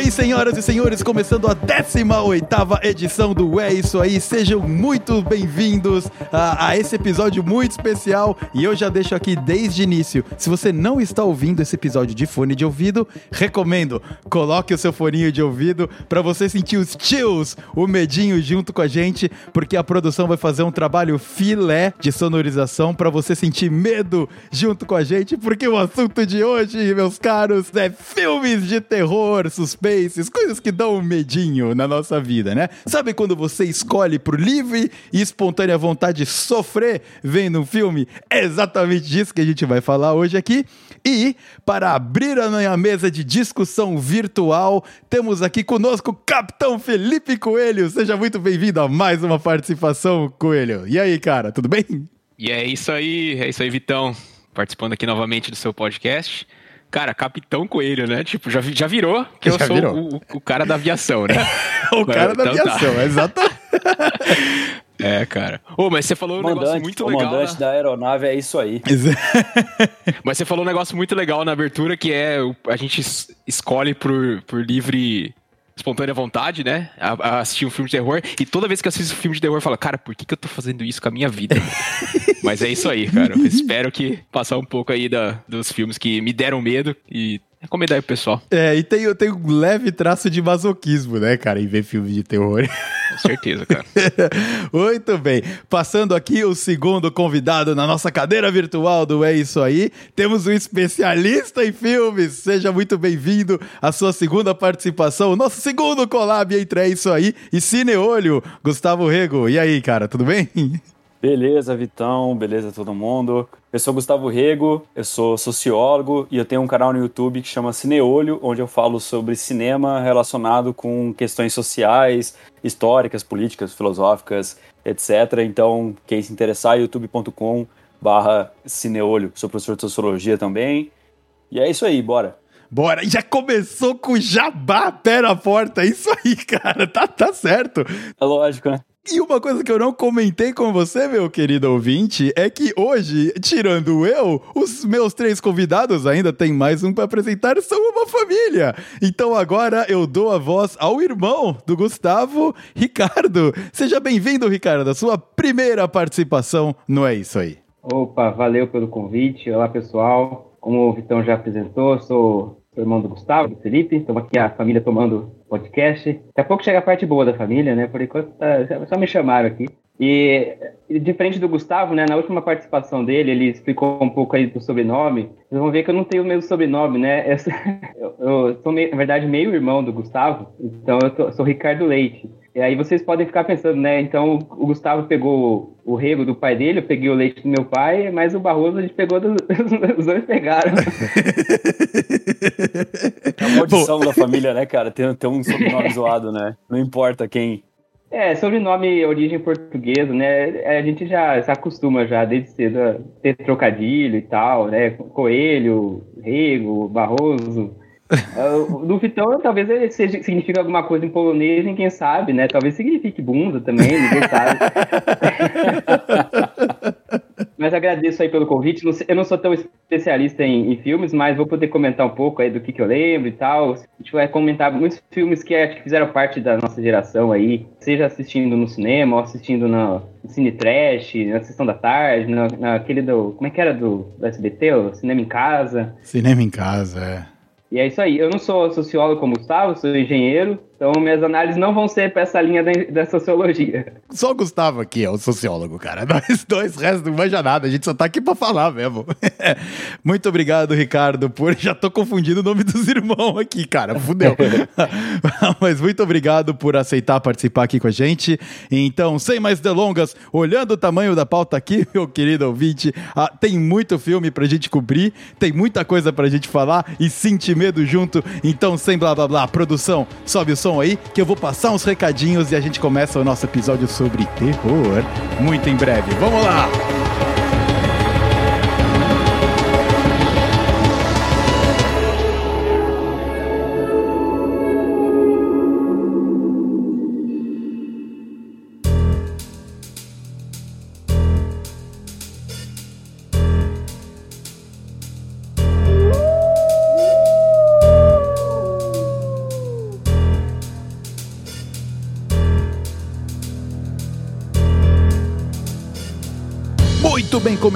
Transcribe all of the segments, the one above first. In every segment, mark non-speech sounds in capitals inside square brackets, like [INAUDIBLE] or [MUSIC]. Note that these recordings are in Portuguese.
isso aí, senhoras e senhores, começando a 18 edição do É Isso Aí. Sejam muito bem-vindos a, a, esse episódio muito especial. E eu já deixo aqui desde início: se você não está ouvindo esse episódio de fone de ouvido, recomendo, coloque o seu foninho de ouvido para você sentir os chills, o medinho junto com a gente, porque a produção vai fazer um trabalho filé de sonorização para você sentir medo junto com a gente, porque o assunto de hoje, meus caros, é filmes de terror, coisas que dão um medinho na nossa vida, né? Sabe quando você escolhe por livre e espontânea vontade sofrer vendo um filme? É exatamente disso que a gente vai falar hoje aqui. E para abrir a minha mesa de discussão virtual, temos aqui conosco o Capitão Felipe Coelho. Seja muito bem-vindo a mais uma participação, Coelho. E aí, cara, tudo bem? E é isso aí, é isso aí, Vitão. Participando aqui novamente do seu podcast. Cara, Capitão Coelho, né? Tipo, já, já virou que [LAUGHS] eu sou o, o, cara da aviação, né? [LAUGHS] o cara da então, aviação, tá. exatamente. [LAUGHS] É, cara. Ô, oh, mas você falou um negócio muito legal. O na... da aeronave é isso aí. mas você falou um negócio muito legal na abertura, que é a gente escolhe por, por livre espontânea vontade, né? A, a, assistir um filme de terror. E toda vez que eu assisto um filme de terror, eu falo, cara, por que, que eu tô fazendo isso com a minha vida? [LAUGHS] Mas é isso aí, cara. Eu espero que passar um pouco aí da, dos filmes que me deram medo e recomendar aí pro pessoal. É, e tem, tem um leve traço de masoquismo, né, cara, em ver filmes de terror. Com certeza, cara. [LAUGHS] Muito bem. Passando aqui o segundo convidado na nossa cadeira virtual do É Isso Aí, temos um especialista em filmes. Seja muito bem-vindo à sua segunda participação, o nosso segundo collab entre É Isso Aí e Cine Olho, Gustavo Rego. E aí, cara, tudo bem? Beleza, Vitão, beleza todo mundo. Eu sou Gustavo Rego, eu sou sociólogo e eu tenho um canal no YouTube que chama Cineolho, onde eu falo sobre cinema relacionado com questões sociais, históricas, políticas, filosóficas, etc. Então, quem se interessar, youtube.com barra Cineolho. Sou professor de sociologia também. E é isso aí, bora. Bora, já começou com jabá pé na porta, é isso aí, [LAUGHS] cara, tá, tá certo. É lógico, né? E uma coisa que eu não comentei com você, meu querido ouvinte, é que hoje, tirando eu, os meus três convidados ainda tem mais um para apresentar, são uma família. Então agora eu dou a voz ao irmão do Gustavo, Ricardo. Seja bem-vindo, Ricardo, a sua primeira participação no É Isso Aí. Opa, valeu pelo convite. Olá, pessoal. Como o Vitão já apresentou, sou sou irmão do Gustavo, do Felipe. Estamos aqui a família tomando podcast. Daqui a pouco chega a parte boa da família, né? Por enquanto tá, só me chamaram aqui. E, diferente do Gustavo, né, na última participação dele, ele explicou um pouco aí do sobrenome. Vocês vão ver que eu não tenho o mesmo sobrenome, né? [LAUGHS] Eu, eu sou, na verdade, meio irmão do Gustavo, então eu tô, sou Ricardo Leite. E aí vocês podem ficar pensando, né? Então o Gustavo pegou o rego do pai dele, eu peguei o leite do meu pai, mas o Barroso a gente pegou dos, [LAUGHS] os dois pegaram. É a maldição Bom. da família, né, cara? Tem, tem um sobrenome zoado, né? Não importa quem. É, sobrenome origem portuguesa, né? A gente já se acostuma já desde cedo a ter trocadilho e tal, né? Coelho, Rego, Barroso. Uh, no Vitão, talvez ele seja, signifique alguma coisa em polonês, quem sabe, né? Talvez signifique bunda também, ninguém sabe. [LAUGHS] mas agradeço aí pelo convite. Eu não sou tão especialista em, em, filmes, mas vou poder comentar um pouco aí do que, que eu lembro e tal. A gente vai comentar muitos filmes que acho que fizeram parte da nossa geração aí, seja assistindo no cinema ou assistindo no Cine Trash, na sessão da tarde, na, naquele do. Como é que era do, do SBT? O Cinema em Casa. Cinema em Casa, é. E é isso aí. Eu não sou sociólogo como Gustavo, sou engenheiro, então, minhas análises não vão ser para essa linha da, sociologia. Só o Gustavo aqui é o sociólogo, cara. [LAUGHS] Nós dois, restos não manja nada. A gente só tá aqui para falar mesmo. [LAUGHS] Muito obrigado, Ricardo, por. [LAUGHS] Já tô confundindo o nome dos irmãos aqui, cara. Fudeu. Mas muito obrigado por aceitar participar aqui com a gente. Então, sem mais delongas, olhando o tamanho da pauta aqui, meu querido ouvinte, ah, tem muito filme pra gente cobrir, tem muita coisa pra gente falar e sentir medo junto. Então, sem blá blá blá, produção, sobe o som som aí que eu vou passar uns recadinhos e a gente começa o nosso episódio sobre terror muito em breve. Vamos lá!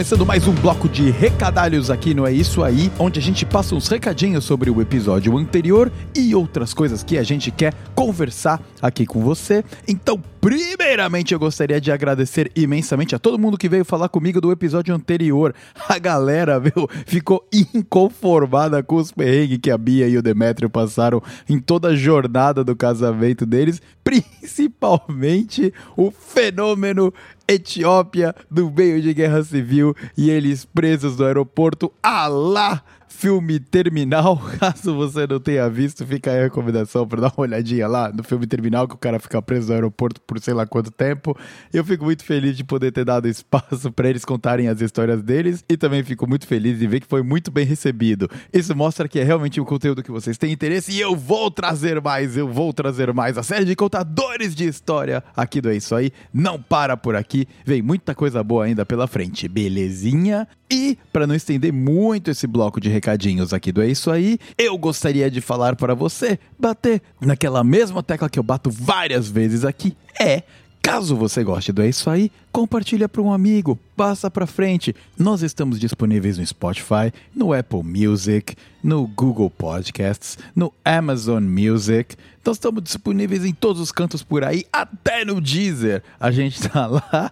Começando mais um bloco de recadalhos aqui no É Isso Aí, onde a gente passa uns recadinhos sobre o episódio anterior e outras coisas que a gente quer conversar aqui com você. Então, primeiramente, eu gostaria de agradecer imensamente a todo mundo que veio falar comigo do episódio anterior. A galera, viu, ficou inconformada com os perrengues que a Bia e o Demetrio passaram em toda a jornada do casamento deles, [LAUGHS] principalmente o fenômeno Etiópia no meio de guerra civil e eles presos no aeroporto. Alá! Filme Terminal. [LAUGHS] Caso você não tenha visto, fica aí a recomendação para dar uma olhadinha lá no filme Terminal, que o cara fica preso no aeroporto por sei lá quanto tempo. Eu fico muito feliz de poder ter dado espaço para eles contarem as histórias deles e também fico muito feliz de ver que foi muito bem recebido. Isso mostra que é realmente um conteúdo que vocês têm interesse e eu vou trazer mais, eu vou trazer mais. A série de contadores de história aqui do É Isso Aí não para por aqui, vem muita coisa boa ainda pela frente, belezinha? E, para não estender muito esse bloco de recadinhos aqui do É Isso Aí, eu gostaria de falar para você bater naquela mesma tecla que eu bato várias vezes aqui. É. Caso você goste do É Isso Aí, compartilha para um amigo, passa para frente. Nós estamos disponíveis no Spotify, no Apple Music, no Google Podcasts, no Amazon Music. Nós estamos disponíveis em todos os cantos por aí, até no Deezer. A gente está [LAUGHS] lá.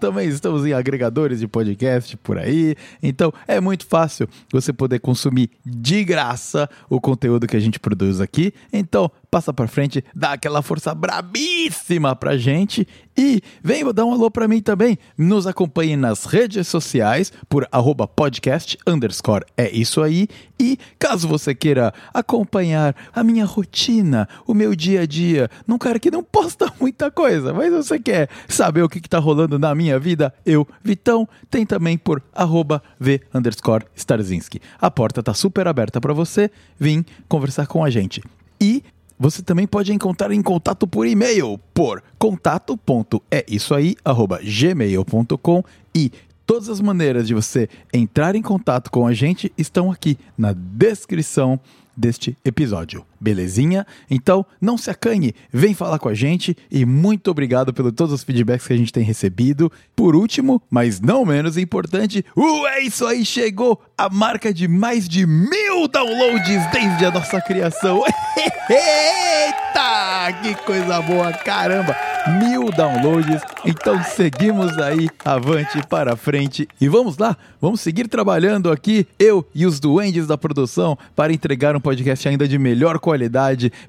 Também estamos em agregadores de podcast por aí. Então é muito fácil você poder consumir de graça o conteúdo que a gente produz aqui. Então passa para frente, dá aquela força brabíssima pra gente e vem dar um alô para mim também. Nos acompanhe nas redes sociais por arroba podcast underscore é isso aí. E caso você queira acompanhar a minha rotina, o meu dia a dia, num cara que não posta [LAUGHS] muita coisa, mas você quer saber o que, que tá rolando na minha vida, eu, Vitão, tem também por arroba v underscore Starzinski. A porta tá super aberta para você vir conversar com a gente. E você também pode encontrar em contato por e-mail por contato.eisoaí@gmail.com e todas as maneiras de você entrar em contato com a gente estão aqui na descrição deste episódio. Belezinha? Então, não se acanhe, vem falar com a gente e muito obrigado pelos todos os feedbacks que a gente tem recebido. Por último, mas não menos importante, É Isso Aí chegou a marca de mais de mil downloads desde a nossa criação. [LAUGHS] Eita! Que coisa boa, caramba! Mil downloads, então seguimos aí avante para frente e vamos lá, vamos seguir trabalhando aqui, eu e os duendes da produção, para entregar um podcast ainda de melhor qualidade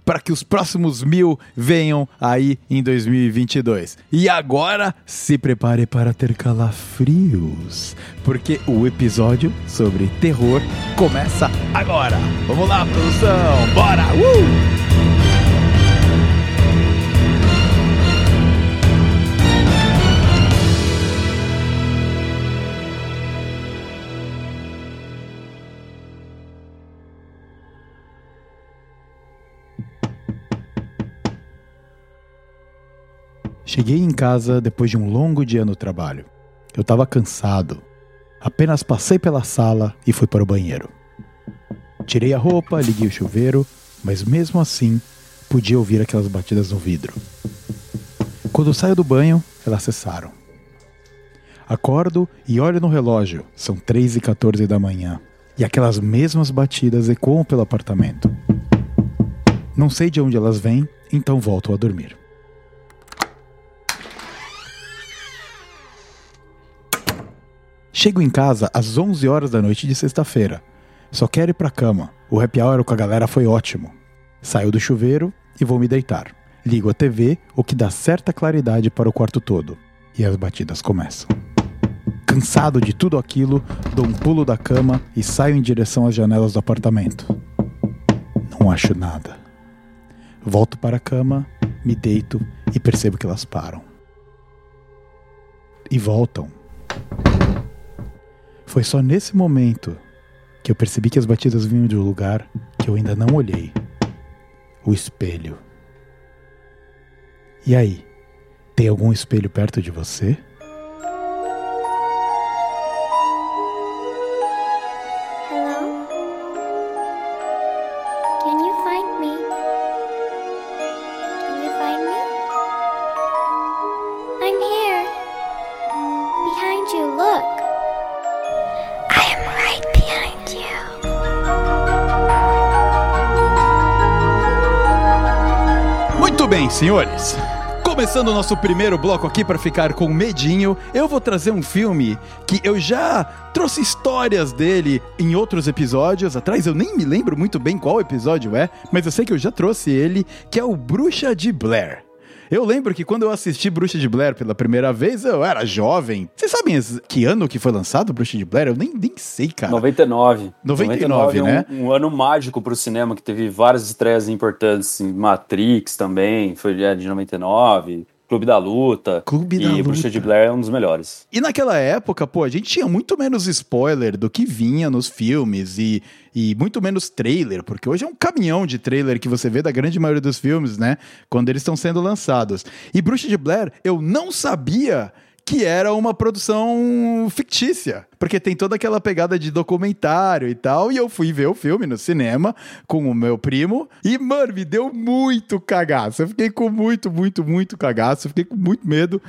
para que os próximos mil venham aí em 2022. E agora, se prepare para ter calafrios, porque o episódio sobre terror começa agora. Vamos lá, produção, bora! Uh! Cheguei em casa depois de um longo dia no trabalho. Eu estava cansado. Apenas passei pela sala e fui para o banheiro. Tirei a roupa, liguei o chuveiro, mas mesmo assim podia ouvir aquelas batidas no vidro. Quando saio do banho, elas cessaram. Acordo e olho no relógio, são 3 e 14 da manhã, e aquelas mesmas batidas ecoam pelo apartamento. Não sei de onde elas vêm, então volto a dormir. Chego em casa às 11 horas da noite de sexta-feira. Só quero ir pra cama. O happy hour com a galera foi ótimo. Saio do chuveiro e vou me deitar. Ligo a TV, o que dá certa claridade para o quarto todo. E as batidas começam. Cansado de tudo aquilo, dou um pulo da cama e saio em direção às janelas do apartamento. Não acho nada. Volto para a cama, me deito e percebo que elas param. E voltam. Foi só nesse momento que eu percebi que as batidas vinham de um lugar que eu ainda não olhei o espelho. E aí, tem algum espelho perto de você? Senhores. Começando o nosso primeiro bloco aqui para ficar com medinho, eu vou trazer um filme que eu já trouxe histórias dele em outros episódios atrás. Eu nem me lembro muito bem qual episódio é, mas eu sei que eu já trouxe ele, que é o Bruxa de Blair. Eu lembro que quando eu assisti Bruxa de Blair pela primeira vez, eu era jovem. Vocês sabem que ano que foi lançado Bruxa de Blair? Eu nem, nem sei, cara. 99. 99, é um, né? um ano mágico pro cinema, que teve várias estreias importantes, assim, Matrix também, foi é, de 99, Clube da Luta. Clube e da Luta. Bruxa de Blair é um dos melhores. E naquela época, pô, a gente tinha muito menos spoiler do que vinha nos filmes e, e muito menos trailer, porque hoje é um caminhão de trailer que você vê da grande maioria dos filmes, né? Quando eles estão sendo lançados. E Bruxa de Blair, eu não sabia que era uma produção fictícia, porque tem toda aquela pegada de documentário e tal, e eu fui ver o filme no cinema com o meu primo, e, mano, me deu muito cagaço. Eu fiquei com muito, muito, muito cagaço, eu fiquei com muito medo.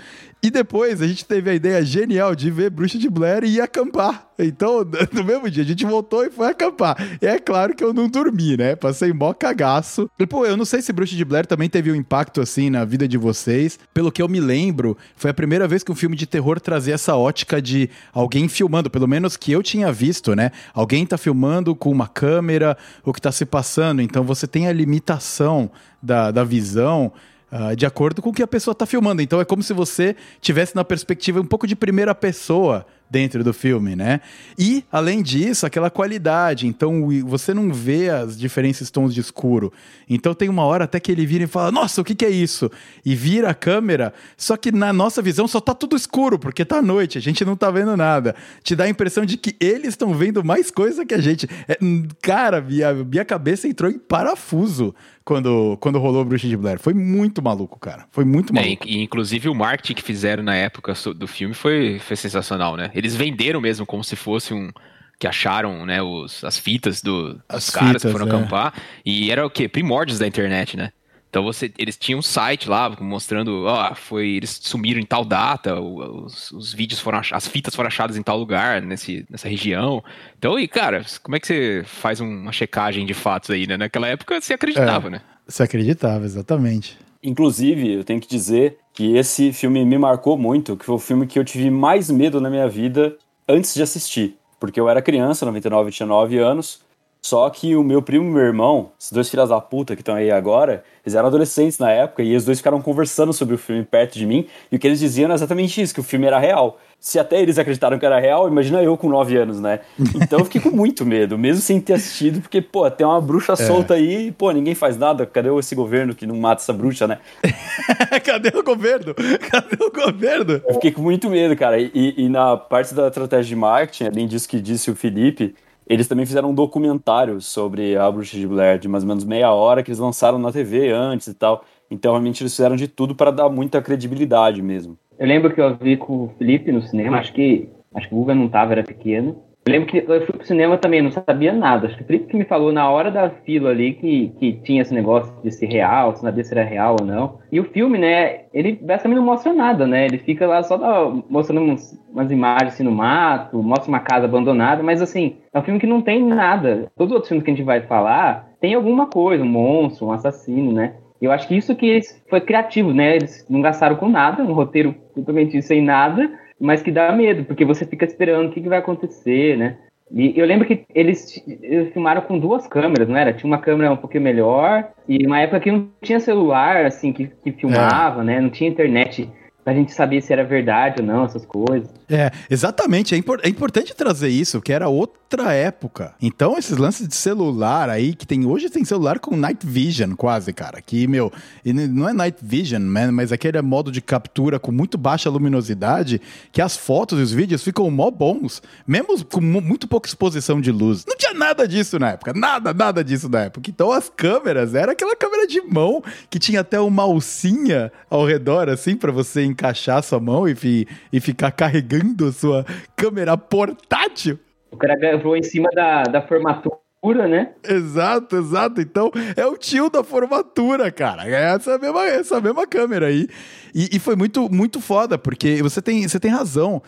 E depois a gente teve a ideia genial de ver Bruxa de Blair e ir acampar. Então, [LAUGHS] no mesmo dia, a gente voltou e foi acampar. E é claro que eu não dormi, né? Passei mó cagaço. E, pô, eu não sei se Bruxa de Blair também teve um impacto assim na vida de vocês. Pelo que eu me lembro, foi a primeira vez que um filme de terror trazia essa ótica de alguém filmando, pelo menos que eu tinha visto, né? Alguém tá filmando com uma câmera o que tá se passando. Então você tem a limitação da, da visão. ah, de acordo com o que a pessoa tá filmando. Então é como se você tivesse na perspectiva um pouco de primeira pessoa dentro do filme, né? E, além disso, aquela qualidade. Então, você não vê as diferentes tons de escuro. Então, tem uma hora até que ele vira e fala: Nossa, o que, que é isso? E vira a câmera, só que na nossa visão só tá tudo escuro, porque tá noite, a gente não tá vendo nada. Te dá a impressão de que eles estão vendo mais coisa que a gente. É, hum, cara, minha, minha cabeça entrou em parafuso quando, quando rolou Bruxa de Blair. Foi muito maluco, cara. Foi muito É, maluco. e, inclusive o marketing que fizeram na época do filme foi, foi sensacional, né? Eles venderam mesmo como se fosse um. Que acharam, né, os, as fitas do, As dos caras fitas, que foram é. acampar. E era o quê? Primórdios da internet, né? Então você, eles tinham um site lá mostrando, ó, foi, eles sumiram em tal data, os, os vídeos foram, ach- as fitas foram achadas em tal lugar, nesse, nessa região. Então, e cara, como é que você faz uma checagem de fatos aí, né? Naquela época você acreditava, né? Você acreditava, exatamente. Inclusive, eu tenho que dizer que esse filme me marcou muito, que foi o filme que eu tive mais medo na minha vida antes de assistir. Porque eu era criança, 99, eu tinha 9 anos, só que o meu primo e meu irmão, esses dois filhos da puta que estão aí agora, eles eram adolescentes na época e os dois ficaram conversando sobre o filme perto de mim e o que eles diziam era exatamente isso, que o filme era real. Se até eles acreditaram que era real, imagina eu com 9 anos, né? Então eu fiquei com muito medo, mesmo sem ter assistido, porque, pô, tem uma bruxa solta aí e, pô, ninguém faz nada. Cadê esse governo que não mata essa bruxa, né? [LAUGHS] Cadê o governo? Cadê o governo? Eu fiquei com muito medo, cara. E, e na parte da estratégia de marketing, além disso que disse o Felipe, eles também fizeram um documentário sobre a Bruxa de Blair, de mais ou menos meia hora, que eles lançaram na TV antes e tal. Então, realmente, eles fizeram de tudo para dar muita credibilidade mesmo. Eu lembro que eu vi com o Felipe no cinema, acho que acho que o Guga não tava, era pequeno. Eu lembro que eu fui pro cinema também, não sabia nada. Acho que o Felipe que me falou na hora da fila ali que, que tinha esse negócio de ser real, se sabia se era real ou não. E o filme, né, ele basicamente não mostra nada, né? Ele fica lá só da- mostrando uns- umas imagens assim no mato, mostra uma casa abandonada, mas assim, é um filme que não tem nada. Todos os outros filmes que a gente vai falar tem alguma coisa, um monstro, um assassino, né? Eu acho que isso que eles foi criativo, né? Eles não gastaram com nada, um roteiro totalmente sem nada, mas que dá medo, porque você fica esperando o que, que vai acontecer, né? E eu lembro que eles, eles filmaram com duas câmeras, não era? Tinha uma câmera um pouquinho melhor, e uma época que não tinha celular, assim, que, que filmava, né? Não tinha internet pra gente saber se era verdade ou não, essas coisas. É, exatamente. É, impor- é importante trazer isso, que era outra época. Então, esses lances de celular aí, que tem hoje, tem celular com night vision, quase, cara. Que, meu, não é night vision, né, mas aquele modo de captura com muito baixa luminosidade, que as fotos e os vídeos ficam mó bons, mesmo com mu- muito pouca exposição de luz. Não tinha nada disso na época, nada, nada disso na época. Então, as câmeras, era aquela câmera de mão, que tinha até uma alcinha ao redor, assim, pra você encaixar a sua mão e, fi- e ficar carregando a sua câmera portátil. O cara gravou em cima da, da formatura, né? Exato, exato. Então, é o tio da formatura, cara. É essa mesma, essa mesma câmera aí. E, e foi muito, muito foda, porque você tem, você tem razão.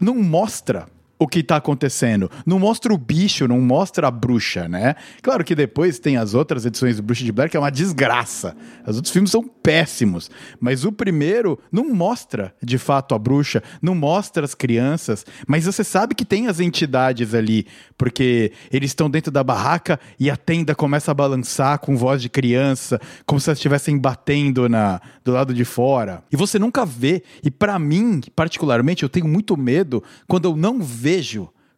Não mostra o que tá acontecendo. Não mostra o bicho, não mostra a bruxa, né? Claro que depois tem as outras edições do Bruxa de Blair, que é uma desgraça. Os outros filmes são péssimos. Mas o primeiro não mostra, de fato, a bruxa, não mostra as crianças, mas você sabe que tem as entidades ali, porque eles estão dentro da barraca e a tenda começa a balançar com voz de criança, como se elas estivessem batendo na, do lado de fora. E você nunca vê. E para mim, particularmente, eu tenho muito medo quando eu não vejo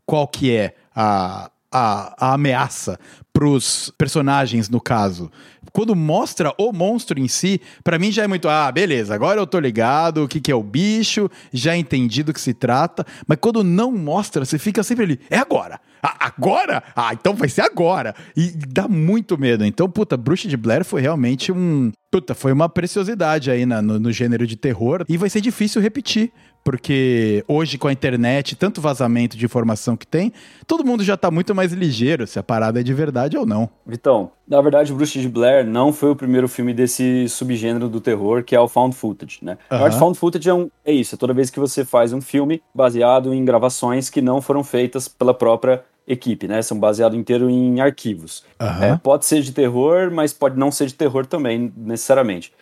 qual que é a, a, a ameaça pros personagens, no caso. Quando mostra o monstro em si, pra mim já é muito, ah, beleza, agora eu tô ligado, o que, que é o bicho, já entendi do que se trata, mas quando não mostra, você fica sempre ali, é agora, ah, agora? Ah, então vai ser agora. E dá muito medo. Então, puta, Bruxa de Blair foi realmente um. Puta, foi uma preciosidade aí na- no, no gênero de terror. E vai ser difícil repetir. Porque hoje, com a internet, tanto vazamento de informação que tem, todo mundo já tá muito mais ligeiro se a parada é de verdade ou não. Vitão, na verdade, Bruxa de Blair não foi o primeiro filme desse subgênero do terror, que é o found footage, né? Na Aham. found footage é, um, é isso, é toda vez que você faz um filme baseado em gravações que não foram feitas pela própria equipe, né? São baseados inteiro em arquivos. Aham. É, pode ser de terror, mas pode não ser de terror também, necessariamente.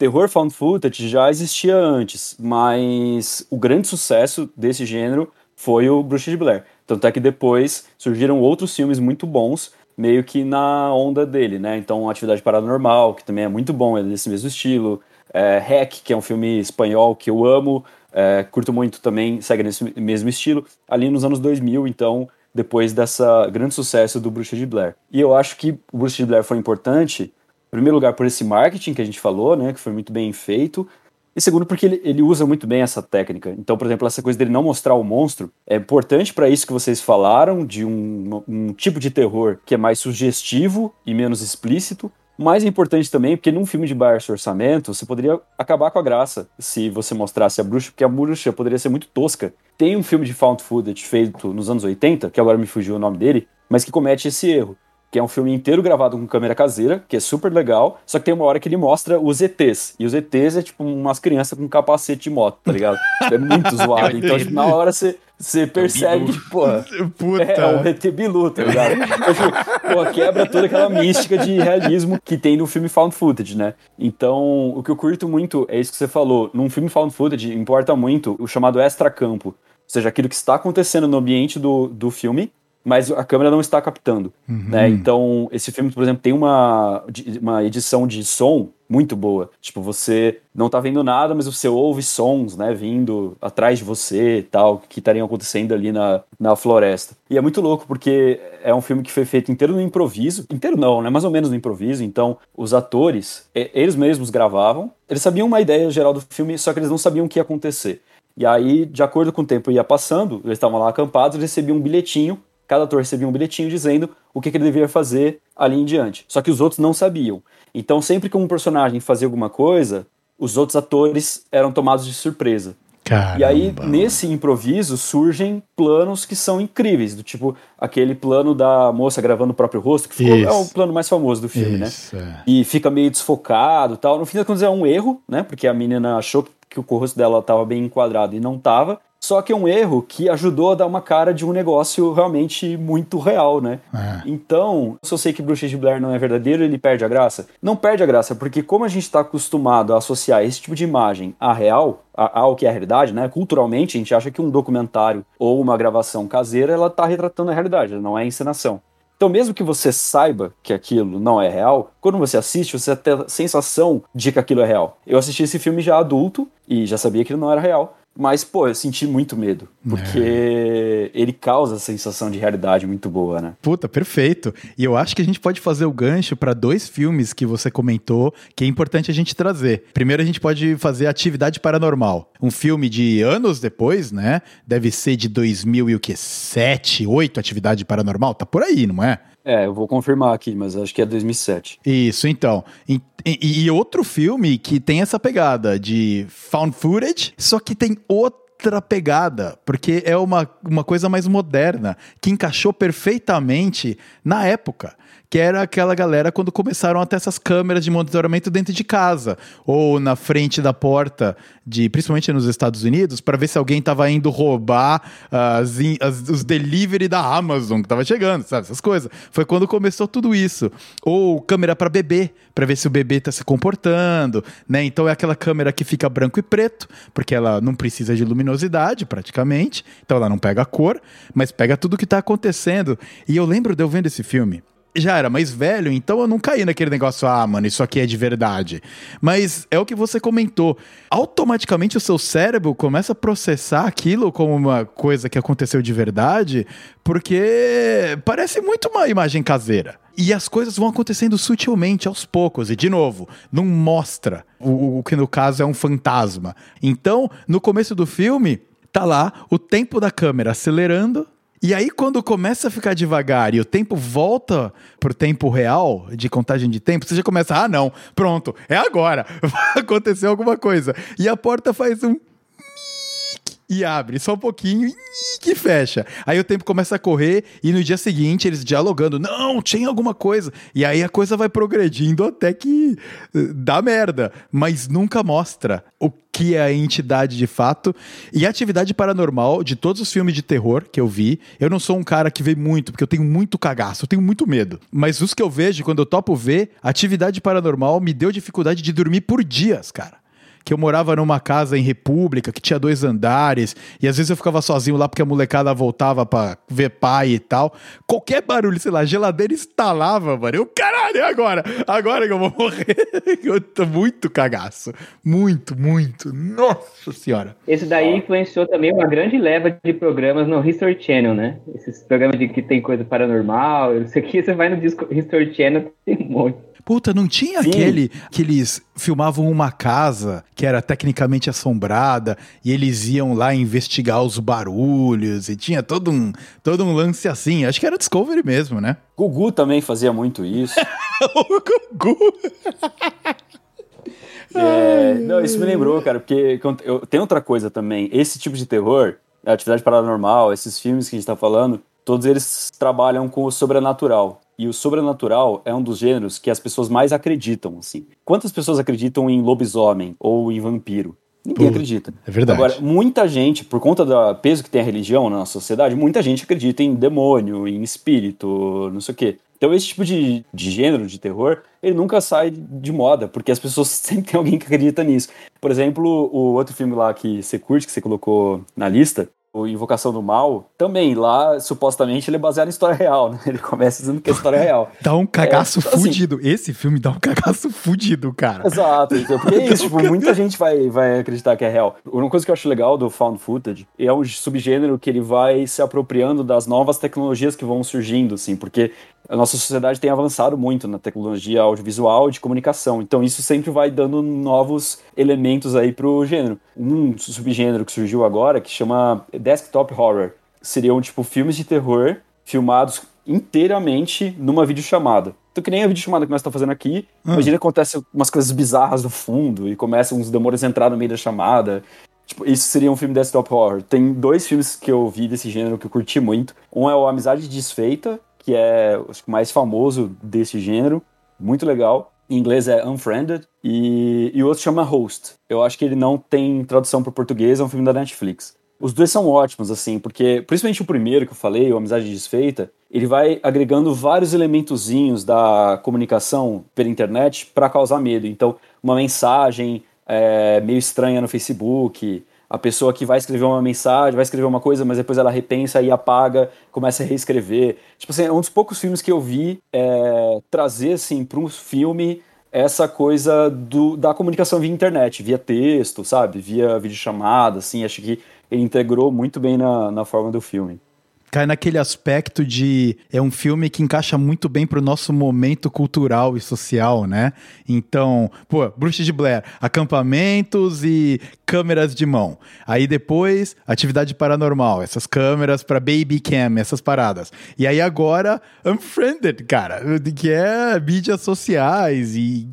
Terror found footage já existia antes, mas o grande sucesso desse gênero foi o Bruxa de Blair. Tanto é que depois surgiram outros filmes muito bons, meio que na onda dele, né? Então, Atividade Paranormal, que também é muito bom, é desse mesmo estilo. É, Hack, que é um filme espanhol que eu amo, é, curto muito também, segue nesse mesmo estilo. Ali nos anos 2000, então, depois dessa grande sucesso do Bruxa de Blair. E eu acho que o Bruxa de Blair foi importante, em primeiro lugar, por esse marketing que a gente falou, né? Que foi muito bem feito. E segundo, porque ele, ele usa muito bem essa técnica. Então, por exemplo, essa coisa dele não mostrar o monstro é importante para isso que vocês falaram, de um, um tipo de terror que é mais sugestivo e menos explícito. Mais importante também, porque num filme de baixo orçamento, você poderia acabar com a graça se você mostrasse a bruxa, porque a bruxa poderia ser muito tosca. Tem um filme de found footage feito nos anos 80, que agora me fugiu o nome dele, mas que comete esse erro que é um filme inteiro gravado com câmera caseira, que é super legal, só que tem uma hora que ele mostra os ETs. E os ETs é tipo umas crianças com capacete de moto, tá ligado? Tipo, é muito [LAUGHS] zoado. Então, tipo, na hora você, você percebe que, porra, Puta. é um ET Bilu, tá ligado? Então, tipo, pô, quebra toda aquela mística de realismo que tem no filme Found Footage, né? Então, o que eu curto muito é isso que você falou. Num filme Found Footage, importa muito o chamado extracampo. Ou seja, aquilo que está acontecendo no ambiente do, do filme, mas a câmera não está captando. Né? Então, esse filme, por exemplo, tem uma, uma edição de som muito boa. Tipo, você não tá vendo nada, mas você ouve sons, né, vindo atrás de você e tal, que estariam acontecendo ali na, na floresta. E é muito louco, porque é um filme que foi feito inteiro no improviso. Inteiro não, né? Mais ou menos no improviso. Então, os atores, eles mesmos gravavam. Eles sabiam uma ideia geral do filme, só que eles não sabiam o que ia acontecer. E aí, de acordo com o tempo ia passando, eles estavam lá acampados, eles recebiam um bilhetinho cada ator recebia um bilhetinho dizendo o que, que ele deveria fazer ali em diante. Só que os outros não sabiam. Então, sempre que um personagem fazia alguma coisa, os outros atores eram tomados de surpresa. Caramba. E aí, nesse improviso, surgem planos que são incríveis, do tipo aquele plano da moça gravando o próprio rosto, que ficou, é o plano mais famoso do filme, né? Isso, é. E fica meio desfocado e tal. No fim das contas é um erro, né? Porque a menina achou que, que o rosto dela estava bem enquadrado e não estava. Só que é um erro que ajudou a dar uma cara de um negócio realmente muito real, né? É. Então, se eu sei que Bruxa de Blair não é verdadeiro, ele perde a graça? Não perde a graça, porque como a gente está acostumado a associar esse tipo de imagem à real, ao que é a realidade, né? Culturalmente, a gente acha que um documentário ou uma gravação caseira, ela tá retratando a realidade, não é encenação. Então, mesmo que você saiba que aquilo não é real, quando você assiste, você tem a sensação de que aquilo é real. Eu assisti esse filme já adulto e já sabia que ele não era real. Mas, pô, eu senti muito medo. Porque ele causa a sensação de realidade muito boa, né? Puta, perfeito. E eu acho que a gente pode fazer o gancho para dois filmes que você comentou que é importante a gente trazer. Primeiro, a gente pode fazer Atividade Paranormal, um filme de anos depois, né? Deve ser de 2007, 8, Atividade Paranormal, tá por aí, não é? É, eu vou confirmar aqui, mas acho que é 2007. Isso, então. E, e- e outro filme que tem essa pegada de found footage, só que tem outra outra pegada, porque é uma, uma coisa mais moderna, que encaixou perfeitamente na época. Que era aquela galera quando começaram a ter essas câmeras de monitoramento dentro de casa, ou na frente da porta, de principalmente nos Estados Unidos, para ver se alguém estava indo roubar as, in- as- os delivery da Amazon que estava chegando, sabe? Essas coisas. Foi quando começou tudo isso. Ou câmera para bebê, para ver se o bebê está se comportando, né? Então é aquela câmera que fica branco e preto, porque ela não precisa de luminosidade praticamente, então ela não pega cor, mas pega tudo que está acontecendo. E eu lembro de eu vendo esse filme já era mais velho, então eu não caí naquele negócio, ah, mano, isso aqui é de verdade. Mas é o que você comentou. Automaticamente o seu cérebro começa a processar aquilo como uma coisa que aconteceu de verdade, porque parece muito uma imagem caseira. E as coisas vão acontecendo sutilmente, aos poucos. E, de novo, não mostra o, o que no caso é um fantasma. Então, no começo do filme, tá lá o tempo da câmera acelerando e aí, quando começa a ficar devagar e o tempo volta pro tempo real, de contagem de tempo, você já começa, ah, não, pronto, é agora, [LAUGHS] vai acontecer alguma coisa. E a porta faz um e abre só um pouquinho e que fecha. Aí o tempo começa a correr e no dia seguinte eles dialogando, não, tinha alguma coisa. E aí a coisa vai progredindo até que eh, dá merda, mas nunca mostra o que é a entidade de fato. E a atividade paranormal de todos os filmes de terror que eu vi, eu não sou um cara que vê muito, porque eu tenho muito cagaço, eu tenho muito medo. Mas os que eu vejo, quando eu topo ver, atividade paranormal me deu dificuldade de dormir por dias, cara que eu morava numa casa em República, que tinha dois andares, e às vezes eu ficava sozinho lá porque a molecada voltava pra ver pai e tal. Qualquer barulho, sei lá, geladeira instalava, mano. Eu, caralho, agora? Agora que eu vou morrer. [LAUGHS] Eu tô muito cagaço. Muito, muito. Nossa senhora. Esse daí influenciou também uma grande leva de programas no History Channel, né? Esses programas de que tem coisa paranormal, eu não sei o que, você vai no disco History Channel, tem um monte. Puta, não tinha Sim. aquele que eles filmavam uma casa que era tecnicamente assombrada e eles iam lá investigar os barulhos e tinha todo um, todo um lance assim. Acho que era Discovery mesmo, né? [LAUGHS] Gugu também fazia muito isso. [LAUGHS] o Gugu. [LAUGHS] É, não, isso me lembrou, cara, porque eu, tem outra coisa também. Esse tipo de terror, atividade paranormal, esses filmes que a gente tá falando, todos eles trabalham com o sobrenatural. E o sobrenatural é um dos gêneros que as pessoas mais acreditam, assim. Quantas pessoas acreditam em lobisomem ou em vampiro? Ninguém Puta, acredita. é verdade. Agora, muita gente, por conta do peso que tem a religião na nossa sociedade, muita gente acredita em demônio, em espírito, não sei o quê. Então, esse tipo de, de gênero de terror, ele nunca sai de moda, porque as pessoas [LAUGHS] sempre tem alguém que acredita nisso. Por exemplo, o outro filme lá que você curte, que você colocou na lista, o Invocação do Mal, também lá, supostamente, ele é baseado em história real, né? Ele começa dizendo que é história real. [LAUGHS] Dá um cagaço É, assim- fudido. Esse filme dá um cagaço fudido, cara. Exato, então, porque é isso, [LAUGHS] tipo, muita gente vai, vai acreditar que é real. Uma coisa que eu acho legal do found footage é um subgênero que ele vai se apropriando das novas tecnologias que vão surgindo, assim, porque a nossa sociedade tem avançado muito na tecnologia audiovisual e de comunicação, então isso sempre vai dando novos elementos aí pro gênero. Um subgênero que surgiu agora que chama desktop horror. Seriam, tipo, filmes de terror filmados inteiramente numa videochamada. Então, que nem a videochamada que nós estamos fazendo aqui, imagina que acontece umas coisas bizarras no fundo e começam uns demônios a entrar no meio da chamada. Tipo, isso seria um filme desktop horror. Tem dois filmes que eu vi desse gênero que eu curti muito. Um é o Amizade Desfeita, que é o mais famoso desse gênero. Muito legal. Em inglês é Unfriended. E, e o outro chama Host. Eu acho que ele não tem tradução para português, é um filme da Netflix. Os dois são ótimos, assim, porque, principalmente o primeiro que eu falei, o Amizade Desfeita, ele vai agregando vários elementozinhos da comunicação pela internet para causar medo. Então, uma mensagem é, meio estranha no Facebook, a pessoa que vai escrever uma mensagem, vai escrever uma coisa, mas depois ela repensa e apaga, começa a reescrever. Tipo assim, é um dos poucos filmes que eu vi é, trazer, assim, para um filme essa coisa do, da comunicação via internet, via texto, sabe? Via videochamada, assim, acho que ele integrou muito bem na, na forma do filme. Cai naquele aspecto de. É um filme que encaixa muito bem pro nosso momento cultural e social, né? Então, pô, Bruxa de Blair, acampamentos e câmeras de mão. Aí depois, atividade paranormal, essas câmeras pra baby cam, essas paradas. E aí agora, Unfriended, cara, que é mídias sociais e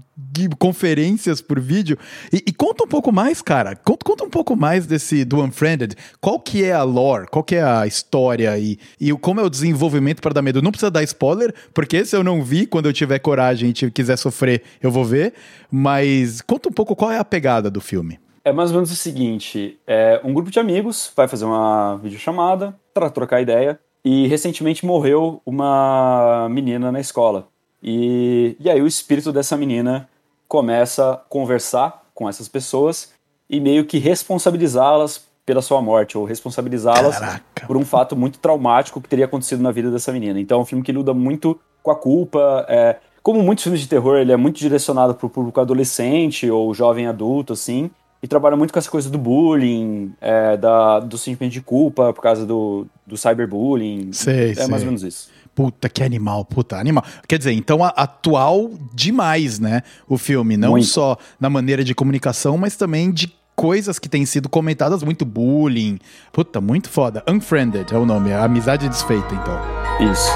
conferências por vídeo. E, e conta um pouco mais, cara. Conta, conta um pouco mais desse do Unfriended. Qual que é a lore? Qual que é a história e, e como é o desenvolvimento para dar medo? Não precisa dar spoiler, porque se eu não vi, quando eu tiver coragem e quiser sofrer, eu vou ver. Mas conta um pouco qual é a pegada do filme. É mais ou menos o seguinte: é, um grupo de amigos vai fazer uma videochamada para trocar ideia. E recentemente morreu uma menina na escola. E, e aí o espírito dessa menina começa a conversar com essas pessoas e meio que responsabilizá-las pela sua morte, ou responsabilizá-las por um fato muito traumático que teria acontecido na vida dessa menina. Então é um filme que luta muito com a culpa. é, como muitos filmes de terror, ele é muito direcionado para o público adolescente ou jovem adulto, assim. E trabalha muito com essa coisa do bullying, é, da, do sentimento de culpa por causa do, do cyberbullying. Sei, é sei. mais ou menos isso. Puta, que animal, puta, animal. Quer dizer, então a- atual demais, né? O filme, não Muito. só na maneira de comunicação, mas também de coisas que têm sido comentadas, muito bullying. Puta, muito foda. Unfriended é o nome, a amizade desfeita, então. Isso.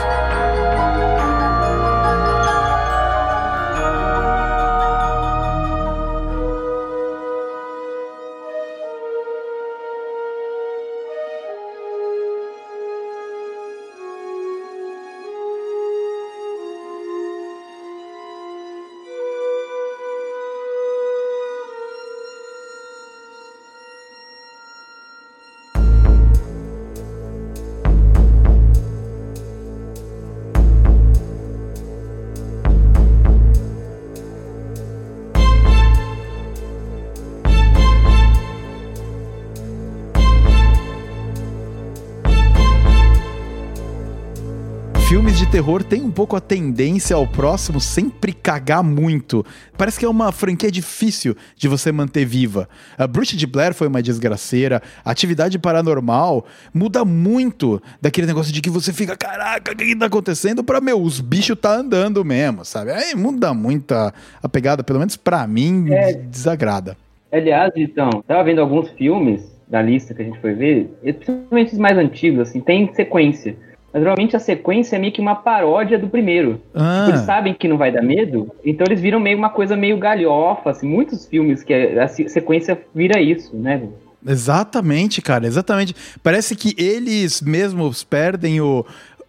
De terror têm um pouco a tendência ao próximo sempre cagar muito. Parece que é uma franquia difícil de você manter viva. A Bruxa de Blair foi uma desgraceira. A atividade paranormal muda muito daquele negócio de que você fica, caraca, o que, que tá acontecendo? Pra, meu, os bichos tá andando mesmo, sabe? Aí muda muito a, a pegada, pelo menos pra mim, É. desagrada. Aliás, então, tava vendo alguns filmes da lista que a gente foi ver, principalmente os mais antigos, assim, tem sequência. Mas normalmente a sequência é meio que uma paródia do primeiro. Ah. Eles sabem que não vai dar medo, então eles viram meio uma coisa meio galhofa, assim, muitos filmes que a se- sequência vira isso, né? Exatamente, cara, exatamente. Parece que eles mesmos perdem o,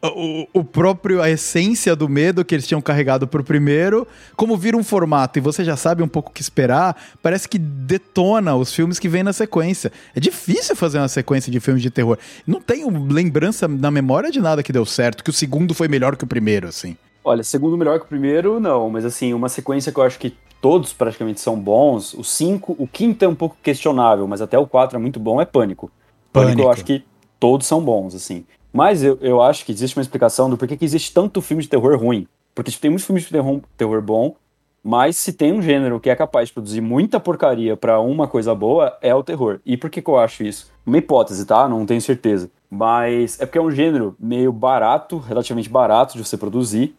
o, o próprio, a essência do medo que eles tinham carregado pro primeiro, como vira um formato e você já sabe um pouco o que esperar, parece que detona os filmes que vêm na sequência. É difícil fazer uma sequência de filmes de terror. Não tenho lembrança na memória de nada que deu certo, que o segundo foi melhor que o primeiro, assim. Olha, segundo melhor que o primeiro, não, mas assim, uma sequência que eu acho que todos praticamente são bons. O 5, o quinto é um pouco questionável, mas até o 4 é muito bom, é Pânico. Pânico, Pânico. eu acho que todos são bons, assim. Mas eu, eu acho que existe uma explicação do porquê que existe tanto filme de terror ruim. Porque tipo, tem muitos filmes de terror, terror bom, mas se tem um gênero que é capaz de produzir muita porcaria pra uma coisa boa, é o terror. E por que, que eu acho isso? Uma hipótese, tá? Não tenho certeza. Mas é porque é um gênero meio barato, relativamente barato de você produzir,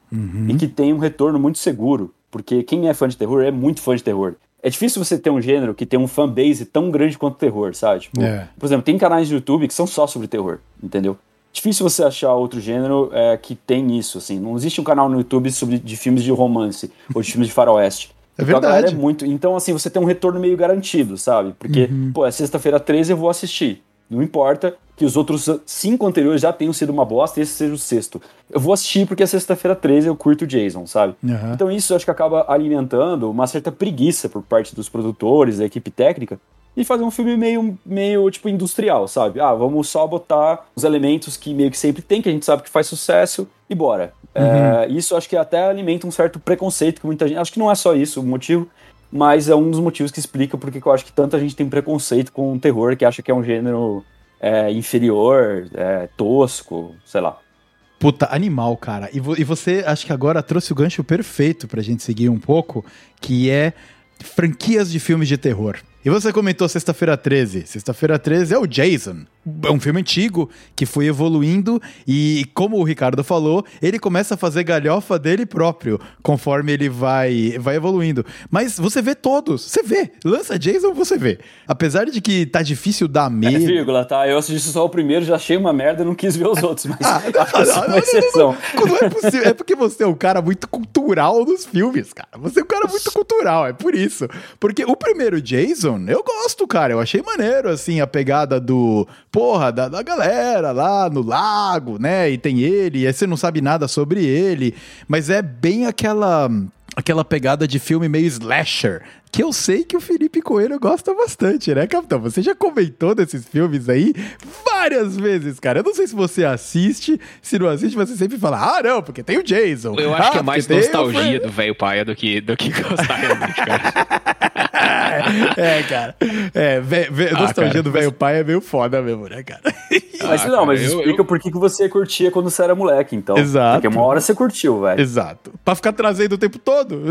e que tem um retorno muito seguro. Porque quem é fã de terror é muito fã de terror. É difícil você ter um gênero que tem um fanbase tão grande quanto o terror, sabe? Tipo, É. Por exemplo, tem canais de YouTube que são só sobre terror, entendeu? Difícil você achar outro gênero é, que tem isso, assim. Não existe um canal no YouTube sobre, de filmes de romance ou de filmes de faroeste. É Então verdade. é muito. Então, assim, você tem um retorno meio garantido, sabe? Porque, Uhum. pô, é sexta-feira 13 eu vou assistir. Não importa que os outros cinco anteriores já tenham sido uma bosta e esse seja o sexto. Eu vou assistir porque é sexta-feira 13 eu curto o Jason, sabe? Aham. Então isso eu acho que acaba alimentando uma certa preguiça por parte dos produtores, da equipe técnica, e fazer um filme meio, meio tipo industrial, sabe? Ah, vamos só botar os elementos que meio que sempre tem, que a gente sabe que faz sucesso, e bora. É, isso eu acho que até alimenta um certo preconceito que muita gente. Acho que não é só isso o motivo, mas é um dos motivos que explica porque que eu acho que tanta gente tem preconceito com o terror, que acha que é um gênero é, inferior, é, tosco, sei lá. Puta, animal, cara. E, vo- e você, acho que agora trouxe o gancho perfeito pra gente seguir um pouco, que é franquias de filmes de terror. E você comentou Sexta-feira 13. Sexta-feira 13 é o Jason. É um filme antigo que foi evoluindo e, como o Ricardo falou, ele começa a fazer galhofa dele próprio conforme ele vai, vai evoluindo. Mas você vê todos, você vê. Lança Jason, você vê. Apesar de que tá difícil dar É, medo. vírgula, tá? Eu assisti só o primeiro, já achei uma merda e não quis ver os outros, mas Ah, é não, uma não, exceção. Não é possível. É porque você é um cara muito cultural nos filmes, cara. Você é um cara muito cultural, é por isso. Porque o primeiro Jason, eu gosto, cara. Eu achei maneiro, assim, a pegada do. Porra, da, da galera lá no lago, né? E tem ele, e aí você não sabe nada sobre ele. Mas é bem aquela. Aquela pegada de filme meio slasher, que eu sei que o Felipe Coelho gosta bastante, né, capitão? Você já comentou desses filmes aí várias vezes, cara. Eu não sei se você assiste, se não assiste, você sempre fala, ah, não, porque tem o Jason. Eu acho ah, que é mais tem o nostalgia Fred." do velho paia do que, do que gostar realmente, cara. [LAUGHS] é, cara. É, ve- ve- Ah, nostalgia cara, do velho pai é meio foda mesmo, né, cara? Mas Ah, não, cara, mas eu- explica eu- por que que você curtia quando você era moleque, então. Exato. Porque uma hora você curtiu, velho. Exato. Pra ficar trazendo o tempo todo.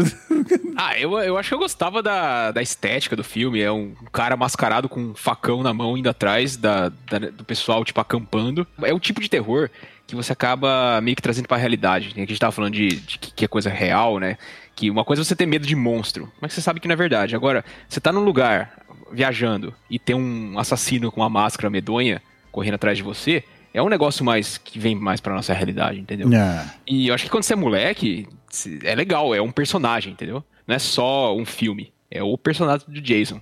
Ah, eu, eu acho que eu gostava da, da estética do filme. É um cara mascarado com um facão na mão indo atrás da, da- do pessoal, tipo, acampando. É o tipo de terror que você acaba meio que trazendo pra realidade. né? Que a gente tava falando de, de que que é coisa real, né? Que uma coisa é você ter medo de monstro, mas você sabe que não é verdade. Agora, você tá num lugar viajando e tem um assassino com uma máscara medonha correndo atrás de você, é um negócio mais que vem mais pra nossa realidade, entendeu? É. E eu acho que quando você é moleque, é legal, é um personagem, entendeu? Não é só um filme, é o personagem do Jason.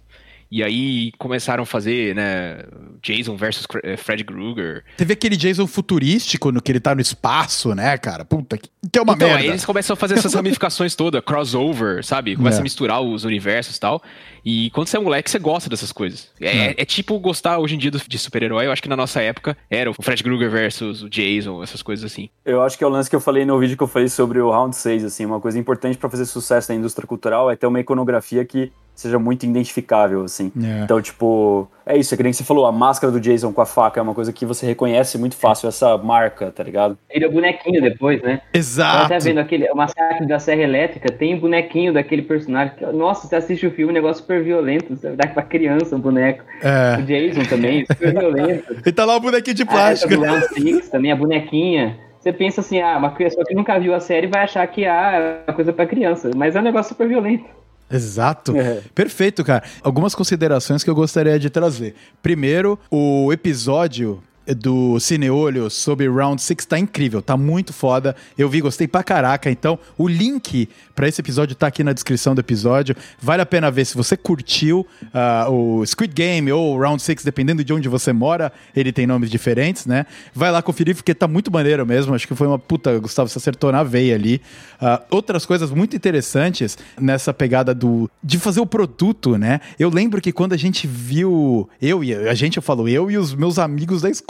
E aí começaram a fazer, né, Jason versus eh, Fred Krueger. Teve aquele Jason futurístico no que ele tá no espaço, né, cara? Puta, que, que é uma então, merda. aí eles começam a fazer essas [LAUGHS] ramificações todas, crossover, sabe? Começa É. a misturar os universos e tal. E quando você é moleque, você gosta dessas coisas. É, é tipo gostar hoje em dia de super-herói. Eu acho que na nossa época era o Fred Krueger versus o Jason, essas coisas assim. Eu acho que é o lance que eu falei no vídeo que eu falei sobre o Round 6, assim, uma coisa importante pra fazer sucesso na indústria cultural é ter uma iconografia que seja muito identificável, assim. É. Então, tipo, é isso, é que nem você falou, a máscara do Jason com a faca é uma coisa que você reconhece muito fácil, essa marca, tá ligado? Ele é o bonequinho depois, né? Exato. até vendo aquele o massacre da Serra Elétrica, tem o bonequinho daquele personagem. que, Nossa, você assiste o filme, um negócio super violento. Você dá pra criança um boneco. É. O Jason também, super violento. [LAUGHS] E tá lá o bonequinho de essa plástico. do Round Six também, a bonequinha. Você pensa assim, ah, uma pessoa que nunca viu a série vai achar que ah, é uma coisa pra criança. Mas é um negócio super violento. Exato. É. Perfeito, cara. Algumas considerações que eu gostaria de trazer. Primeiro, o episódio do Cineolho sobre Round 6 tá incrível, tá muito foda. Eu vi, gostei pra caraca. Então, o link pra esse episódio tá aqui na descrição do episódio. Vale a pena ver se você curtiu ah, o Squid Game ou Round 6, dependendo de onde você mora, ele tem nomes diferentes, né? Vai lá conferir porque tá muito maneiro mesmo. Acho que foi uma puta, Gustavo, você acertou na veia ali. Ah, outras coisas muito interessantes nessa pegada do de fazer o produto, né? Eu lembro que quando a gente viu, eu e a gente, eu falo eu e os meus amigos da escola,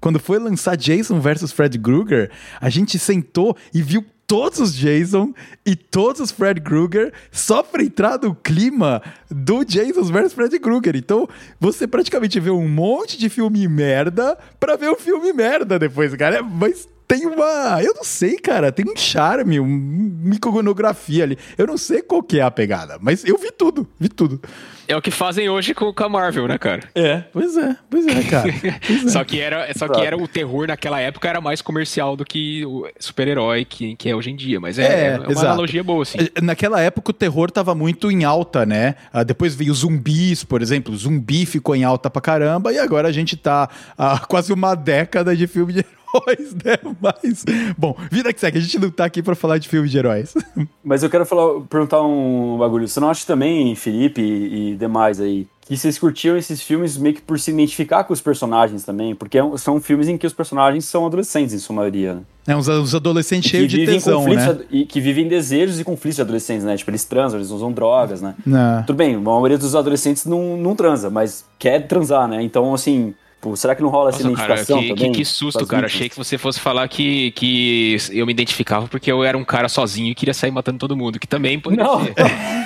quando foi lançar Jason versus Fred Krueger, a gente sentou e viu todos os Jason e todos os Fred Krueger só pra entrar no clima do Jason versus Fred Krueger. Então, você praticamente vê um monte de filme merda pra ver o filme merda depois, cara. Mas tem uma. Eu não sei, cara. Tem um charme, um- uma iconografia ali. Eu não sei qual que é a pegada, mas eu vi tudo, vi tudo. É o que fazem hoje com, com a Marvel, né, cara? É, pois é, pois é, cara. [LAUGHS] Pois é. Só que era, só que era o terror naquela época era mais comercial do que o super-herói que, que é hoje em dia. Mas é, É, é uma exato. analogia boa, assim. Naquela época o terror tava muito em alta, né? Ah, depois veio zumbis, por exemplo. Zumbi ficou em alta pra caramba. E agora a gente tá há quase uma década de filme de heróis, [LAUGHS] né? Mas, bom, vida que segue. A gente não tá aqui pra falar de filme de heróis. [LAUGHS] Mas eu quero falar, perguntar um bagulho. Você não acha também, Felipe e, e demais aí, que vocês curtiam esses filmes meio que por se identificar com os personagens também? Porque é são filmes em que os personagens são adolescentes, em sua maioria, né? É uns, uns adolescentes cheios de tesão, né? E que vivem desejos e conflitos de adolescentes, né? Tipo, eles transam, eles usam drogas, né? Não. Tudo bem, a maioria dos adolescentes não, não transa, mas quer transar, né? Então, assim, pô, será que não rola essa Nossa, cara, identificação que, que, também? que susto, com as cara. Achei que você fosse falar que, que eu me identificava porque eu era um cara sozinho e queria sair matando todo mundo, que também poderia Não, ser.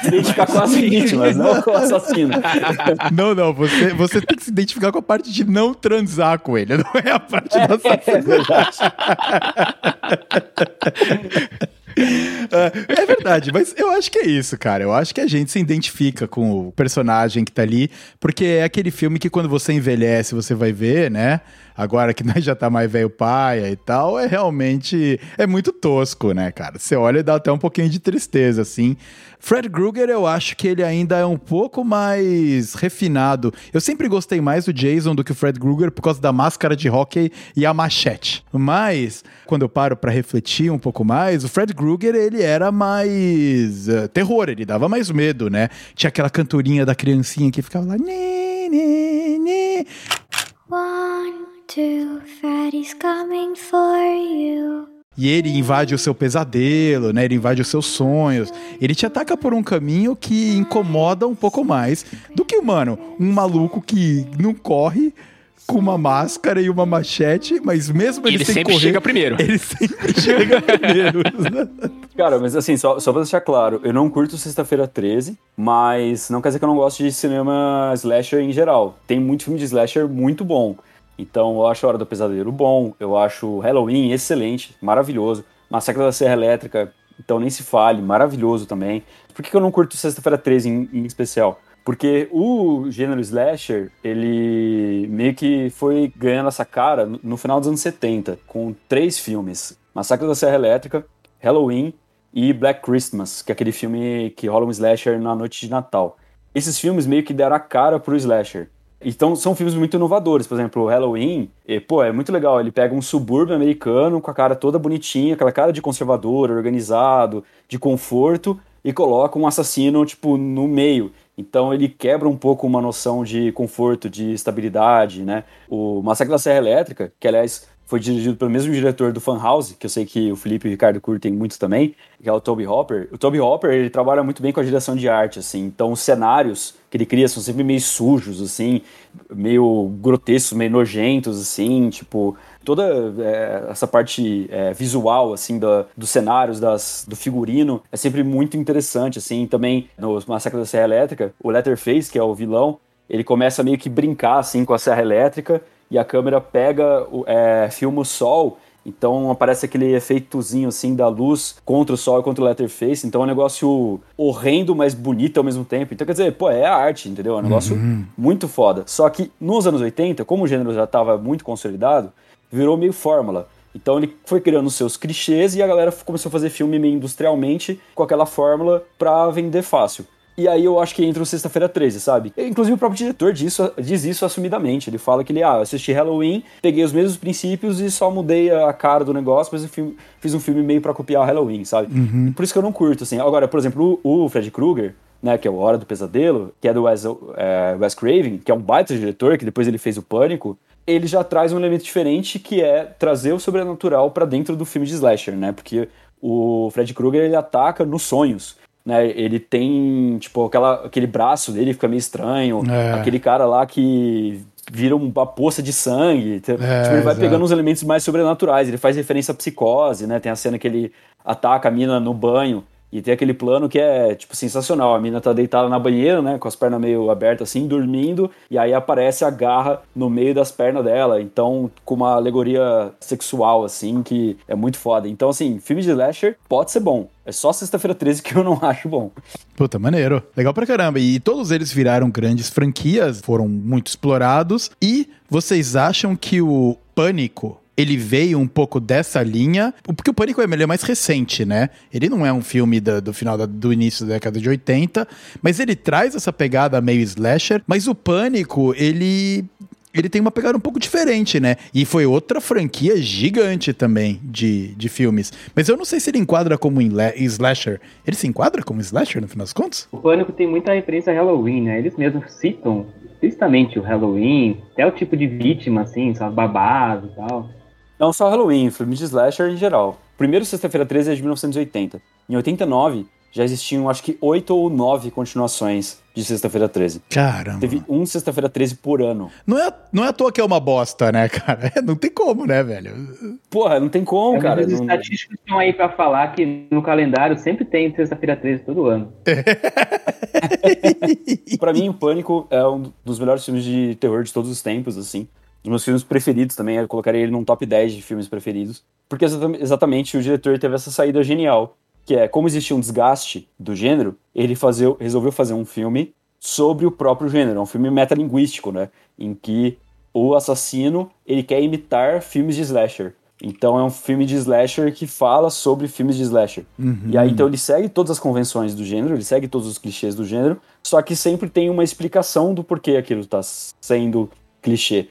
se identificar com as vítimas, não com o assassino. [LAUGHS] Não, não, você, você tem que se identificar com a parte de não transar com ele, [LAUGHS] não é a parte do É assassino. verdade. [LAUGHS] É, é verdade, mas eu acho que é isso, cara. Eu acho que a gente se identifica com o personagem que tá ali, porque é aquele filme que quando você envelhece, você vai ver, né? Agora que [LAUGHS] nós já tá mais velho paia e tal, é realmente é muito tosco, né, cara? Você olha e dá até um pouquinho de tristeza, assim. Fred Krueger, eu acho que ele ainda é um pouco mais refinado. Eu sempre gostei mais do Jason do que o Fred Krueger por causa da máscara de hockey e a machete. Mas, quando eu paro para refletir um pouco mais, o Fred Krueger, ele era mais uh, terror, ele dava mais medo, né? Tinha aquela cantorinha da criancinha que ficava lá... One, two, Freddy's coming for you. E ele invade o seu pesadelo, né? Ele invade os seus sonhos. Ele te ataca por um caminho que incomoda um pouco mais do que, mano, um maluco que não corre com uma máscara e uma machete, mas mesmo ele, ele sem sempre correr, chega primeiro. [LAUGHS] ele sempre chega primeiro. Cara, mas assim, só, só pra deixar claro, eu não curto Sexta-feira 13, mas não quer dizer que eu não gosto de cinema slasher em geral. Tem muito filme de slasher muito bom. Então eu acho a Hora do Pesadelo bom, eu acho Halloween excelente, maravilhoso. Massacre da Serra Elétrica, então nem se fale, maravilhoso também. Por que, eu não curto Sexta-feira 13 em, em especial? Porque o gênero slasher, ele meio que foi ganhando essa cara no final dos anos 70, com três filmes. Massacre da Serra Elétrica, Halloween e Black Christmas, que é aquele filme que rola um slasher na noite de Natal. Esses filmes meio que deram a cara pro slasher. Então são filmes muito inovadores, por exemplo, o Halloween, e, pô, é muito legal, ele pega um subúrbio americano com a cara toda bonitinha, aquela cara de conservador, organizado, de conforto, e coloca um assassino, tipo, no meio. Então ele quebra um pouco uma noção de conforto, de estabilidade, né? O Massacre da Serra Elétrica, que aliás foi dirigido pelo mesmo diretor do Funhouse, que eu sei que o Felipe e o Ricardo curtem muito também, que é o Toby Hopper. O Toby Hopper, ele trabalha muito bem com a direção de arte, assim. Então os cenários que ele cria são sempre meio sujos, assim, meio grotescos, meio nojentos, assim, tipo... Toda é, essa parte é, visual, assim, da, dos cenários, das, do figurino, é sempre muito interessante, assim. Também, no Massacre da Serra Elétrica, o Letterface, que é o vilão, ele começa meio que brincar, assim, com a Serra Elétrica, e a câmera pega, é, filma o sol, então aparece aquele efeitozinho assim da luz contra o sol e contra o Letterface, então é um negócio horrendo, mas bonito ao mesmo tempo. Então quer dizer, pô, é arte, entendeu? É um negócio muito foda. Só que nos anos 80, como o gênero já estava muito consolidado, virou meio fórmula. Então ele foi criando os seus clichês e a galera começou a fazer filme meio industrialmente com aquela fórmula pra vender fácil. E aí eu acho que entra o Sexta-feira 13, sabe? Inclusive o próprio diretor disso, diz isso assumidamente. Ele fala que ele, ah, eu assisti Halloween, peguei os mesmos princípios e só mudei a cara do negócio, mas eu fi- fiz um filme meio pra copiar o Halloween, sabe? Por isso que eu não curto, assim. Agora, por exemplo, o, o Fred Krueger, né, que é o Hora do Pesadelo, que é do Wes, é, Wes Craven, que é um baita diretor, que depois ele fez o Pânico, ele já traz um elemento diferente que é trazer o sobrenatural pra dentro do filme de slasher, né? Porque o Fred Krueger ele ataca nos sonhos. Né, ele tem, tipo, aquela, aquele braço dele fica meio estranho, É. aquele cara lá que vira uma poça de sangue. Tipo, ele vai exato. pegando uns elementos mais sobrenaturais. Ele faz referência à psicose, né? Tem a cena que ele ataca a mina no banho. E tem aquele plano que é, tipo, sensacional. A mina tá deitada na banheira, né? Com as pernas meio abertas assim, dormindo. E aí aparece a garra no meio das pernas dela. Então, com uma alegoria sexual, assim, que é muito foda. Então, assim, filme de slasher pode ser bom. É só Sexta-feira 13 que eu não [LAUGHS] acho bom. Puta, maneiro. Legal pra caramba. E todos eles viraram grandes franquias, foram muito explorados. E vocês acham que o Pânico. Ele veio um pouco dessa linha, porque o Pânico ele é mais recente, né? Ele não é um filme da- do final da- do início da década de 80, mas ele traz essa pegada meio slasher. Mas o Pânico, ele ele tem uma pegada um pouco diferente, né? E foi outra franquia gigante também de, de filmes. Mas eu não sei se ele enquadra como slasher. Ele se enquadra como slasher, no final das contas? O Pânico tem muita referência a Halloween, né? Eles mesmos citam explicitamente o Halloween, até o tipo de vítima, assim, as babás e tal. Não só Halloween, filme de slasher em geral. Primeiro Sexta-feira 13 é de 1980. Em 89, já existiam acho que oito ou nove continuações de Sexta-feira 13. Caramba. Teve um Sexta-feira 13 por ano. Não, é, não é à toa que é uma bosta, né, cara? [LAUGHS] Não tem como, né, velho? Porra, não tem como, É, cara. os Não- estatísticos estão aí pra falar que no calendário sempre tem sexta-feira 13 todo ano. [LAUGHS] Pra mim, o Pânico é um dos melhores filmes de terror de todos os tempos, assim. Dos meus filmes preferidos também, eu colocaria ele num top 10 de filmes preferidos. Porque exata- exatamente o diretor teve essa saída genial que é como existia um desgaste do gênero, ele fazer, resolveu fazer um filme sobre o próprio gênero, é um filme metalinguístico, né, em que o assassino ele quer imitar filmes de slasher. Então é um filme de slasher que fala sobre filmes de slasher. Uhum. E aí então ele segue todas as convenções do gênero, ele segue todos os clichês do gênero, só que sempre tem uma explicação do porquê aquilo está sendo clichê.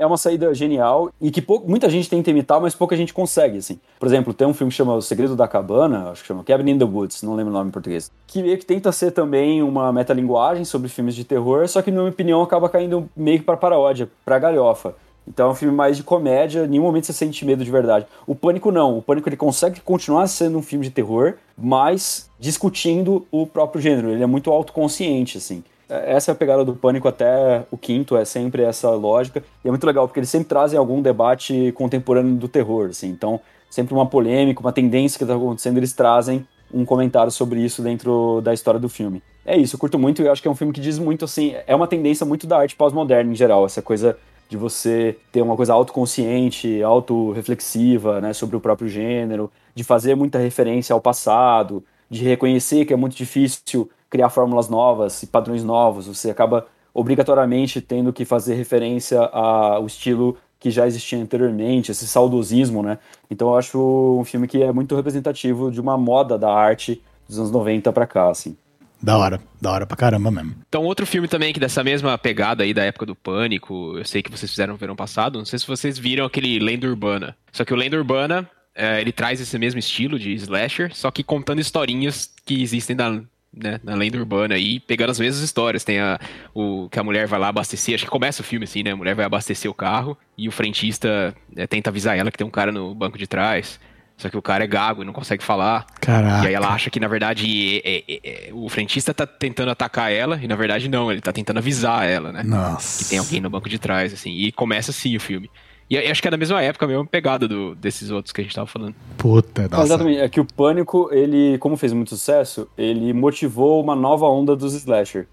É uma saída genial e que muita gente tenta imitar, mas pouca gente consegue, assim. Por exemplo, tem um filme que chama O Segredo da Cabana, acho que chama Cabin in the Woods, não lembro o nome em português, que meio que tenta ser também uma metalinguagem sobre filmes de terror, só que, na minha opinião, acaba caindo meio que pra paródia, pra galhofa. Então é um filme mais de comédia, em nenhum momento você sente medo de verdade. O Pânico não, o Pânico ele consegue continuar sendo um filme de terror, mas discutindo o próprio gênero, ele é muito autoconsciente, assim. É- Essa é a pegada do Pânico até o quinto, é sempre essa lógica. E é muito legal, porque eles sempre trazem algum debate contemporâneo do terror, assim. Então, sempre uma polêmica, uma tendência que está acontecendo, eles trazem um comentário sobre isso dentro da história do filme. É isso, eu curto muito e acho que é um filme que diz muito, assim, é uma tendência muito da arte pós-moderna em geral, essa coisa de você ter uma coisa autoconsciente, autorreflexiva, né, sobre o próprio gênero, de fazer muita referência ao passado, de reconhecer que é muito difícil criar fórmulas novas e padrões novos, você acaba obrigatoriamente tendo que fazer referência ao estilo que já existia anteriormente, esse saudosismo, né? Então eu acho um filme que é muito representativo de uma moda da arte dos anos 90 pra cá, assim. Da hora, da hora pra caramba mesmo. Então, outro filme também que dessa mesma pegada aí da época do Pânico, eu sei que vocês fizeram no verão passado, não sei se vocês viram aquele Lenda Urbana. Só que o Lenda Urbana, é, ele traz esse mesmo estilo de slasher, só que contando historinhas que existem na, né, na lenda urbana aí, pegando as mesmas histórias. Tem a, o que a mulher vai lá abastecer, acho que começa o filme assim, né? A mulher vai abastecer o carro e o frentista é, tenta avisar ela que tem um cara no banco de trás. Só que o cara é gago e não consegue falar. Caraca. E aí ela acha que, na verdade, é- é- é- o frentista tá tentando atacar ela, e na verdade não, ele tá tentando avisar ela, né? Nossa. Que tem alguém no banco de trás, assim. E começa assim o filme. E eu acho que é da mesma época, a mesma pegada do, desses outros que a gente tava falando. Puta, nossa. Exatamente, é que o Pânico, ele, como fez muito sucesso, ele motivou uma nova onda dos slasher.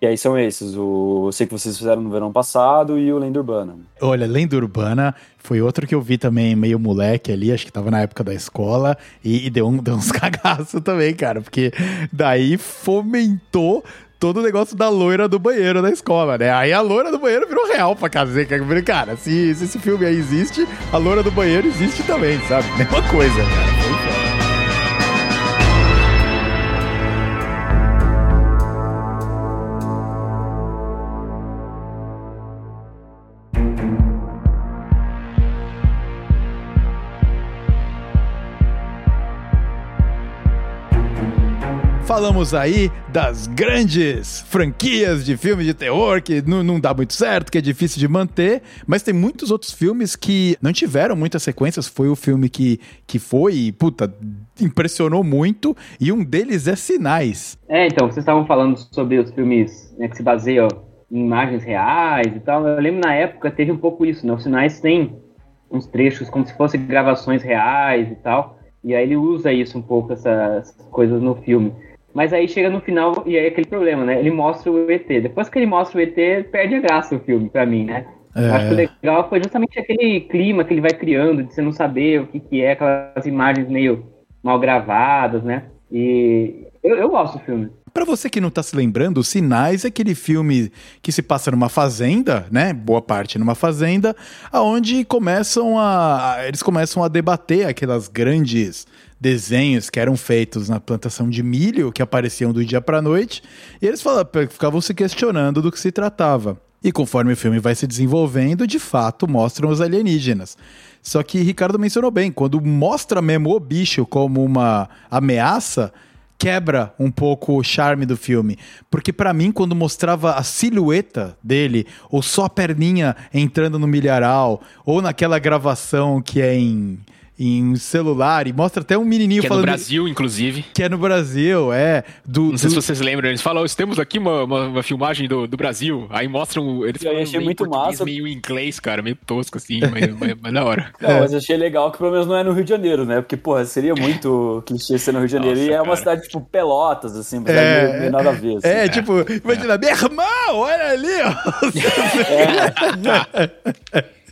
E aí são esses, o eu sei que vocês fizeram no verão passado e o Lenda Urbana. Olha, Lenda Urbana foi outro que eu vi também meio moleque ali, acho que tava na época da escola, e, e deu, um, [LAUGHS] deu uns cagaços também, cara, porque daí fomentou todo o negócio da loira do banheiro da escola, né? Aí a loira do banheiro virou real pra casa. Cara, se, se esse filme aí existe, a loira do banheiro existe também, sabe? [LAUGHS] Mesma coisa, cara. Falamos aí das grandes franquias de filme de terror que não, não dá muito certo, que é difícil de manter, mas tem muitos outros filmes que não tiveram muitas sequências. Foi o filme que, que foi e, puta, impressionou muito, e um deles é Sinais. É, então, vocês estavam falando sobre os filmes né, que se baseiam em imagens reais e tal. Eu lembro na época teve um pouco isso, né? Os sinais têm uns trechos como se fossem gravações reais e tal. E aí ele usa isso um pouco, essas coisas no filme. Mas aí chega no final e aí é aquele problema, né? Ele mostra o ET. Depois que ele mostra o ET, perde a graça o filme pra mim, né? É. Acho que o legal foi justamente aquele clima que ele vai criando, de você não saber o que, que é, aquelas imagens meio mal gravadas, né? E eu, eu gosto do filme. Pra você que não tá se lembrando, Sinais é aquele filme que se passa numa fazenda, né? Boa parte numa fazenda, aonde começam a eles começam a debater aquelas grandes desenhos que eram feitos na plantação de milho que apareciam do dia pra noite, e eles falavam, ficavam se questionando do que se tratava. E conforme o filme vai se desenvolvendo, de fato mostram os alienígenas. Só que Ricardo mencionou bem, quando mostra mesmo o bicho como uma ameaça, quebra um pouco o charme do filme. Porque pra mim, quando mostrava a silhueta dele, ou só a perninha entrando no milharal, ou naquela gravação que é em, em celular, e mostra até um menininho Que é no falando... Brasil, inclusive. Que é no Brasil, é. Do, Não sei se vocês lembram, eles falam, "Ó, temos aqui uma, uma, uma filmagem do, do Brasil. Aí mostram eles E aí falando achei meio muito massa. meio em inglês, cara, meio tosco assim, mas, mas, mas da hora. [LAUGHS] Não, mas eu achei legal que pelo menos não é no Rio de Janeiro, né? Porque, porra, seria muito [LAUGHS] clichê ser no Rio de Janeiro. Nossa, e é uma cara. cidade, tipo, Pelotas, assim, mas É, é, meio, meio nada a ver. assim. É, tipo, imagina, meu irmão, olha ali, ó. [LAUGHS]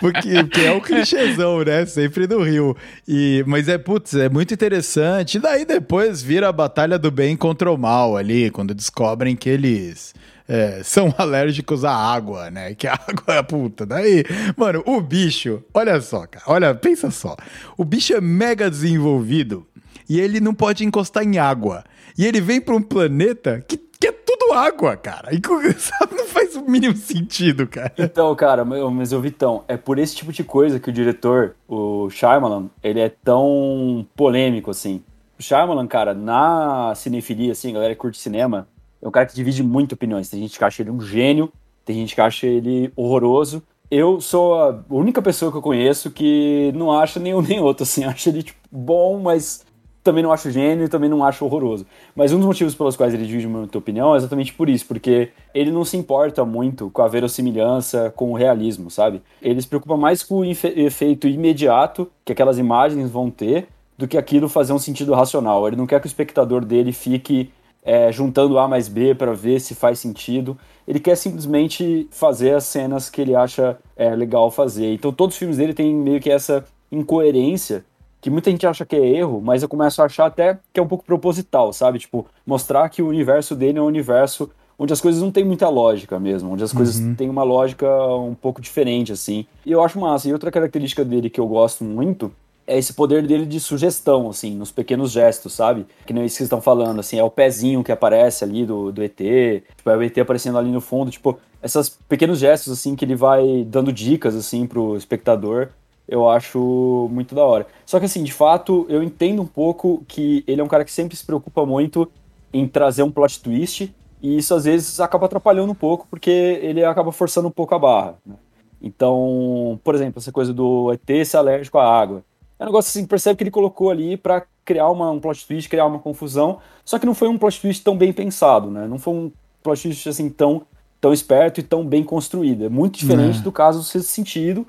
porque, porque é o clichêzão, né? Sempre no Rio. E, mas é, putz, é muito interessante. E daí depois vira a batalha do bem contra o mal ali, quando descobrem que eles é, são [LAUGHS] alérgicos à água, né? Que a água é puta. Daí, mano, o bicho, olha só, cara, olha, pensa só. O bicho é mega desenvolvido e ele não pode encostar em água. E ele vem para um planeta que, que é tudo água, cara. E [LAUGHS] sabe, não faz o mínimo sentido, cara. Então, cara, mas eu Vitão, é por esse tipo de coisa que o diretor, o Shyamalan, ele é tão polêmico, assim. O Shyamalan, cara, na cinefilia, assim, a galera que curte cinema, é um cara que divide muito opiniões. Tem gente que acha ele um gênio, tem gente que acha ele horroroso. Eu sou a única pessoa que eu conheço que não acha nenhum nem outro, assim. Acha ele, tipo, bom, mas também não acho gênio e também não acho horroroso. Mas um dos motivos pelos quais ele divide muita opinião é exatamente por isso, porque ele não se importa muito com a verossimilhança, com o realismo, sabe? Ele se preocupa mais com o efeito imediato que aquelas imagens vão ter do que aquilo fazer um sentido racional. Ele não quer que o espectador dele fique é, juntando A mais B para ver se faz sentido. Ele quer simplesmente fazer as cenas que ele acha é, legal fazer. Então todos os filmes dele têm meio que essa incoerência que muita gente acha que é erro, mas eu começo a achar até que é um pouco proposital, sabe? Tipo, mostrar que o universo dele é um universo onde as coisas não têm muita lógica mesmo, onde as uhum. coisas têm uma lógica um pouco diferente, assim. E eu acho massa. E outra característica dele que eu gosto muito é esse poder dele de sugestão, assim, nos pequenos gestos, sabe? Que nem isso que estão falando, assim, é o pezinho que aparece ali do, do ET, tipo, é o ET aparecendo ali no fundo, tipo, esses pequenos gestos, assim, que ele vai dando dicas, assim, pro espectador eu acho muito da hora. Só que assim, de fato, eu entendo um pouco que ele é um cara que sempre se preocupa muito em trazer um plot twist, e isso às vezes acaba atrapalhando um pouco, porque ele acaba forçando um pouco a barra. Né? Então, por exemplo, essa coisa do ET ser alérgico à água. É um negócio assim, percebe que ele colocou ali para criar uma, um plot twist, criar uma confusão, só que não foi um plot twist tão bem pensado, né? Não foi um plot twist assim tão, tão esperto e tão bem construído. É muito diferente é. do caso do Sexto Sentido,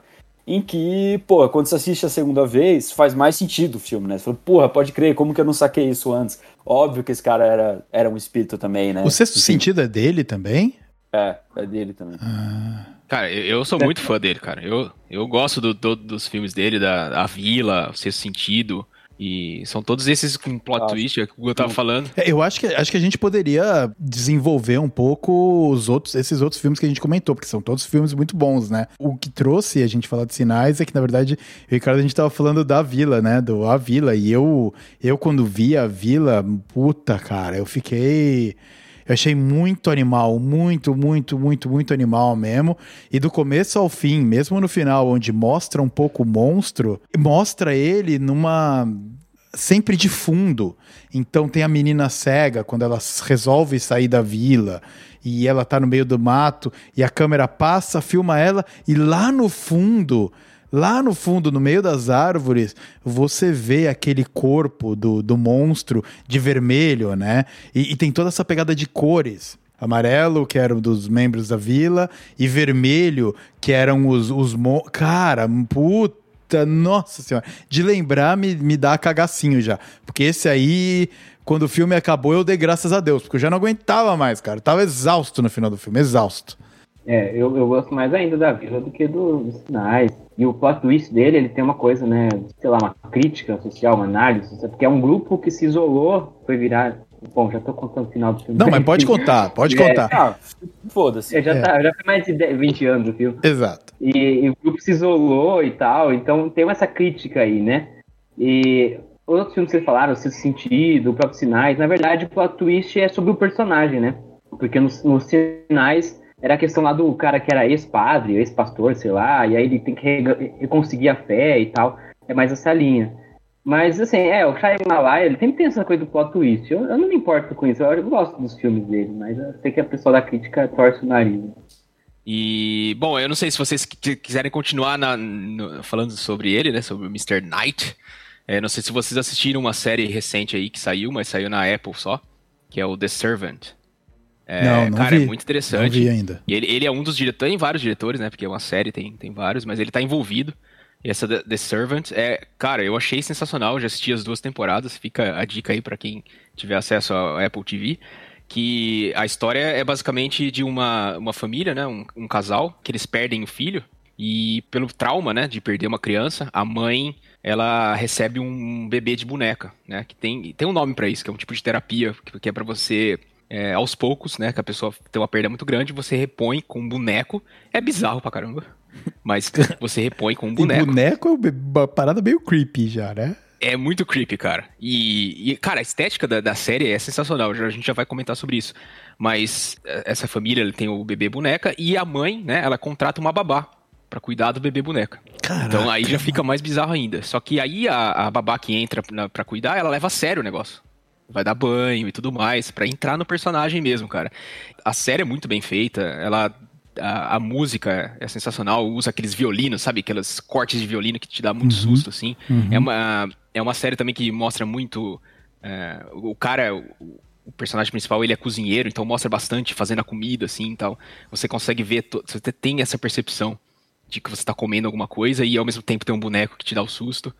em que, pô, quando você assiste a segunda vez, faz mais sentido o filme, né? Você fala, porra, pode crer, como que eu não saquei isso antes? Óbvio que esse cara era, era um espírito também, né? O sexto Enfim. sentido é dele também? É, é dele também. Ah. Cara, eu, eu sou muito fã dele, cara. Eu, eu gosto do, do, dos filmes dele, da A Vila, O Sexto Sentido. E são todos esses com plot ah, twist é que eu tava falando. É, eu acho que, acho que a gente poderia desenvolver um pouco os outros, esses outros filmes que a gente comentou, porque são todos filmes muito bons, né? O que trouxe a gente falar de sinais é que, na verdade, o Ricardo, a gente tava falando da Vila, né? Do A Vila. E eu, eu quando vi a Vila, puta, cara, eu fiquei. Eu achei muito animal, muito, muito, muito, muito animal mesmo. E do começo ao fim, mesmo no final, onde mostra um pouco o monstro, mostra ele numa sempre de fundo. Então tem a menina cega quando ela resolve sair da vila e ela tá no meio do mato e a câmera passa, filma ela e lá no fundo Lá no fundo, no meio das árvores, você vê aquele corpo do, do monstro de vermelho, né? E, e tem toda essa pegada de cores amarelo, que era um dos membros da vila, e vermelho, que eram os. os. Cara, puta, nossa senhora. De lembrar, me, me dá cagacinho já. Porque esse aí, quando o filme acabou, eu dei graças a Deus, porque eu já não aguentava mais, cara. Eu tava exausto no final do filme, exausto. É, eu, eu gosto mais ainda da vila do que dos sinais. E o plot twist dele, ele tem uma coisa, né? Sei lá, uma crítica social, uma análise, porque é um grupo que se isolou, foi virar. Bom, já tô contando o final do filme. Não, mas pode contar, pode [LAUGHS] é, contar. Foda-se. Já, é. Tá, já foi mais de 20 anos o filme. Exato. E, e, o grupo se isolou e tal, então tem essa crítica aí, né? E outros filmes que vocês falaram, o Sexto Sentido, o próprio Sinais, na verdade o plot twist é sobre o personagem, né? Porque nos, nos Sinais era a questão lá do cara que era ex-padre, ex-pastor, sei lá, e aí ele tem que conseguir a fé e tal. É mais essa linha. Mas, assim, é, o Shyamalan, ele sempre tem essa coisa do plot twist. Eu, eu não me importo com isso, eu, eu, gosto dos filmes dele, mas eu sei que a pessoa da crítica torce o nariz. E, bom, eu não sei se vocês quiserem continuar na, no, falando sobre ele, né, sobre o Mr. Knight. É, não sei se vocês assistiram uma série recente aí que saiu, mas saiu na Apple só, que é o The Servant. É, não, não cara, é vi. é muito interessante. Não vi ainda. E ele, ele é um dos diretores, tem vários diretores, né? Porque é uma série, tem, tem vários, mas ele tá envolvido. E essa The, Servant é, cara, eu achei sensacional, já assisti as duas temporadas, fica a dica aí para quem tiver acesso ao Apple TV, que a história é basicamente de uma, uma família, né, um, um casal, que eles perdem o filho, E pelo trauma, né, de perder uma criança, a mãe ela recebe um bebê de boneca, né? Que tem, tem um nome para isso, que é um tipo de terapia que, que é para você é, aos poucos, né? Que a pessoa tem uma perda muito grande, você repõe com um boneco. É bizarro pra caramba. [LAUGHS] Mas você repõe com um boneco. E boneco é uma parada meio creepy já, né? É muito creepy, cara. E, e cara, a estética da, da, série é sensacional. A gente já vai comentar sobre isso. Mas é, essa família tem o bebê boneca e a mãe, né? Ela contrata uma babá para cuidar do bebê boneca. Caraca, então aí já fica mais bizarro ainda. Só que aí a, a babá que entra para cuidar, ela leva a sério o negócio. Vai dar banho e tudo mais, para entrar no personagem mesmo, cara. A série é muito bem feita, ela a, a, música é sensacional, usa aqueles violinos, sabe? Aqueles cortes de violino que te dá muito uhum. susto, assim. Uhum. É, uma, é uma série também que mostra muito. É, o cara, o, o, personagem principal, ele é cozinheiro, então mostra bastante fazendo a comida, assim e tal. Você consegue ver, você tem essa percepção de que você tá comendo alguma coisa e ao mesmo tempo tem um boneco que te dá o susto.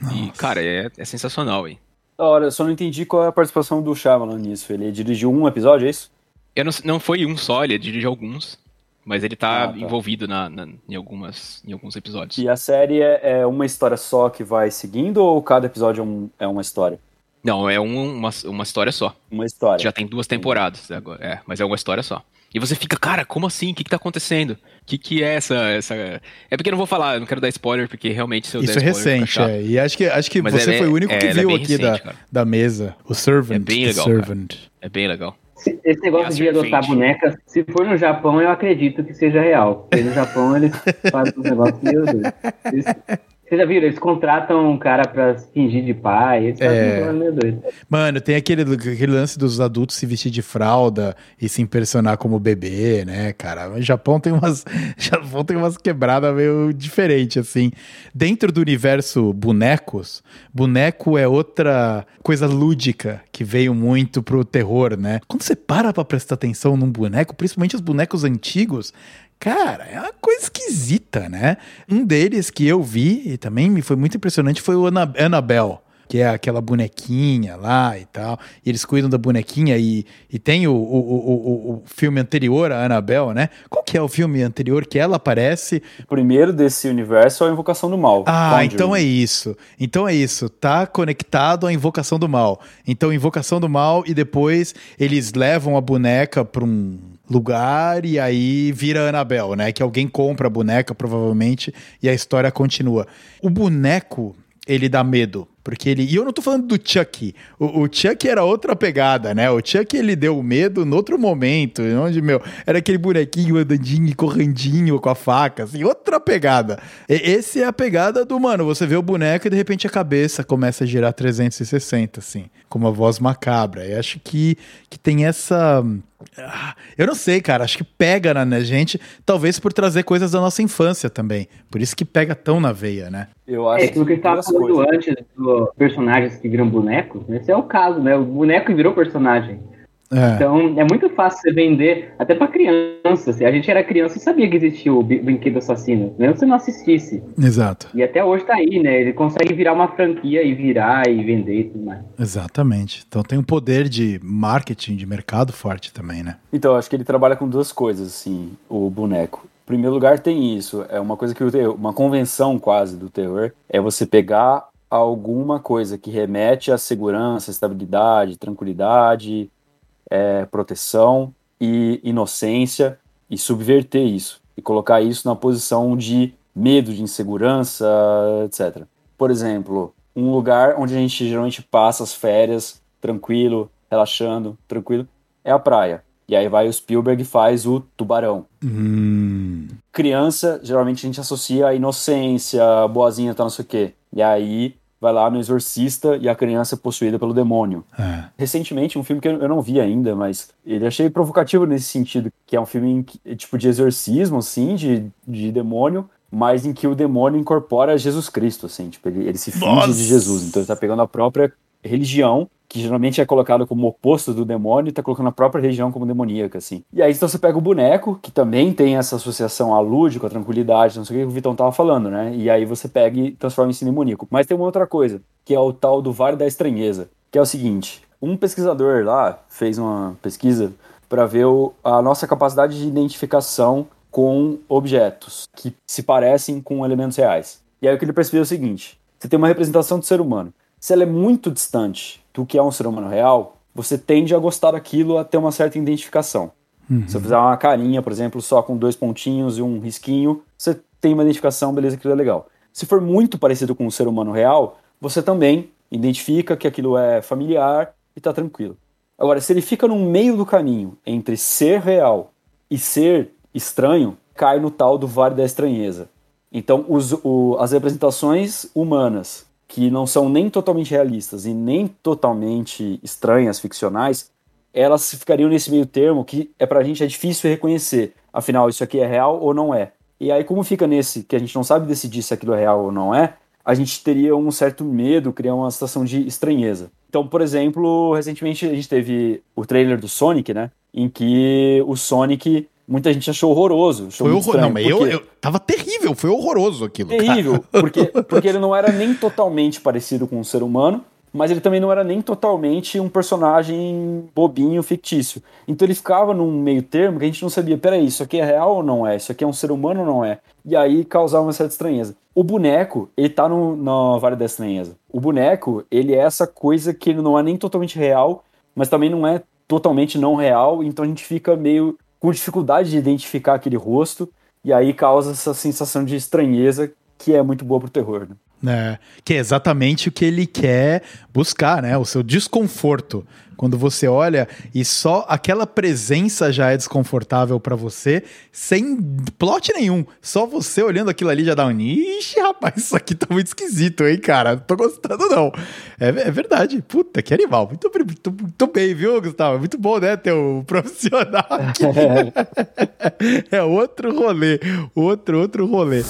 Nossa. E, cara, é, é sensacional, hein? Da hora, eu só não entendi qual é a participação do Shyamalan nisso. Ele dirigiu um episódio, é isso? Eu não, não foi um só, ele dirigiu alguns. Mas ele tá, ah, tá. envolvido na, na, em, algumas, em alguns episódios. E a série é, é, uma história só que vai seguindo ou cada episódio é, um, é uma história? Não, é um, uma, uma história só. Uma história. Já tem duas temporadas agora, é, mas é uma história só. E você fica, cara, como assim? O que, que tá acontecendo? O que, que é essa, essa. É porque eu não vou falar, eu não quero dar spoiler, porque realmente se eu Isso é recente, é. E acho que, acho que você é, foi o único é, que viu é aqui recente, da, da mesa. O Servant. É bem legal. Servant. É bem legal. Esse negócio de adotar bonecas, se for no Japão, eu acredito que seja real. Porque no Japão eles [LAUGHS] fazem os negócios, meu Deus. Eles, vocês já viram? Eles contratam um cara pra fingir de pai. Eles é. meio doido. Mano, tem aquele, aquele lance dos adultos se vestir de fralda e se impressionar como bebê, né, cara? O Japão tem umas. [LAUGHS] Japão tem umas quebradas meio diferentes, assim. Dentro do universo bonecos, boneco é outra coisa lúdica que veio muito pro terror, né? Quando você para pra prestar atenção num boneco, principalmente os bonecos antigos, Cara, é uma coisa esquisita, né? Um deles que eu vi e também me foi muito impressionante foi o Annabelle que é aquela bonequinha lá e tal. E eles cuidam da bonequinha e, e tem o, o, o, o, filme anterior a Annabelle, né? Qual que é o filme anterior que ela aparece? O primeiro desse universo é a Invocação do Mal. Ah, Conjuring. então é isso. Então é isso. Tá conectado à Invocação do Mal. Então, Invocação do Mal e depois eles levam a boneca para um lugar e aí vira Annabelle, né? Que alguém compra a boneca, provavelmente, e a história continua. O boneco, ele dá medo. Porque ele. E eu não tô falando do Chuck. O, o Chuck era outra pegada, né? O Chuck ele deu medo no outro momento. Onde, meu, era aquele bonequinho andandinho e correndinho com a faca, assim, outra pegada. E, esse é a pegada do, mano, você vê o boneco e de repente a cabeça começa a girar 360, assim, com uma voz macabra. E acho que, que tem essa eu não sei, cara. Acho que pega na gente, talvez por trazer coisas da nossa infância também. Por isso que pega tão na veia, né? Eu acho é, que você estava falando coisas. antes dos personagens que viram bonecos, esse é o caso, né? O boneco virou personagem. É. Então é muito fácil você vender, até para criança. Se a gente era criança e sabia que existia o brinquedo assassino, mesmo se não assistisse. Exato. E até hoje tá aí, né? Ele consegue virar uma franquia e virar e vender e tudo mais. Exatamente. Então tem um poder de marketing, de mercado forte também, né? Então, acho que ele trabalha com duas coisas, assim, o boneco. Em primeiro lugar, tem isso. É uma coisa que eu uma convenção quase do terror, é você pegar alguma coisa que remete à segurança, estabilidade, tranquilidade, é, proteção e inocência e subverter isso e colocar isso na posição de medo, de insegurança, etc. Por exemplo, um lugar onde a gente geralmente passa as férias tranquilo, relaxando, tranquilo, é a praia. E aí vai o Spielberg e faz o tubarão. Hum. Criança, geralmente a gente associa a inocência, boazinha, tal, não sei o quê. E aí vai lá no Exorcista e a criança é possuída pelo demônio. É. Recentemente, um filme que eu não vi ainda, mas ele achei provocativo nesse sentido, que é um filme tipo de exorcismo, assim, de, de demônio, mas em que o demônio incorpora Jesus Cristo, assim, tipo, ele, ele se finge Nossa. de Jesus. Então ele tá pegando a própria religião que geralmente é colocado como oposto do demônio, e tá colocando a própria religião como demoníaca, assim. E aí então você pega o boneco, que também tem essa associação à lúdico, à tranquilidade, não sei o que o Vitão tava falando, né? E aí você pega e transforma em demoníaco. Mas tem uma outra coisa, que é o tal do Vale da Estranheza, que é o seguinte, um pesquisador lá fez uma pesquisa para ver o, a nossa capacidade de identificação com objetos que se parecem com elementos reais. E aí o que ele percebeu é o seguinte: você tem uma representação do ser humano. Se ela é muito distante do que é um ser humano real, você tende a gostar daquilo, a ter uma certa identificação. Uhum. Se eu fizer uma carinha, por exemplo, só com dois pontinhos e um risquinho, você tem uma identificação, beleza, aquilo é legal. Se for muito parecido com um ser humano real, você também identifica que aquilo é familiar e tá tranquilo. Agora, se ele fica no meio do caminho entre ser real e ser estranho, cai no tal do vale da estranheza. Então, os, o, as representações humanas, que não são nem totalmente realistas e nem totalmente estranhas, ficcionais, elas ficariam nesse meio termo que é pra gente é difícil reconhecer. Afinal, isso aqui é real ou não é? E aí, como fica nesse que a gente não sabe decidir se aquilo é real ou não é, a gente teria um certo medo, criar uma situação de estranheza. Então, por exemplo, recentemente a gente teve o trailer do Sonic, né? Em que o Sonic muita gente achou horroroso. Achou Foi muito horror... Não, mas eu, porque- eu tava terrível, foi horroroso aquilo. cara. terrível, porque, [LAUGHS] porque ele não era nem totalmente parecido com um ser humano, mas ele também não era nem totalmente um personagem bobinho, fictício. Então ele ficava num meio termo que a gente não sabia, peraí, isso aqui é real ou não é? Isso aqui é um ser humano ou não é? E aí causava uma certa estranheza. O boneco, ele tá no, no Vale da Estranheza. O boneco, ele é essa coisa que ele não é nem totalmente real, mas também não é totalmente não real, então a gente fica meio com dificuldade de identificar aquele rosto, e aí causa essa sensação de estranheza que é muito boa pro terror. Né? É, que é exatamente o que ele quer buscar, né? O seu desconforto. Quando você olha e só aquela presença já é desconfortável pra você, sem plot nenhum. Só você olhando aquilo ali já dá um. Ixi, rapaz, isso aqui tá muito esquisito, hein, cara? Não tô gostando, não. É, é verdade. Puta, que animal. Muito, muito, muito bem, viu, Gustavo? Muito bom, né? Ter um [LAUGHS] profissional aqui. [LAUGHS] é outro rolê. Outro, outro rolê.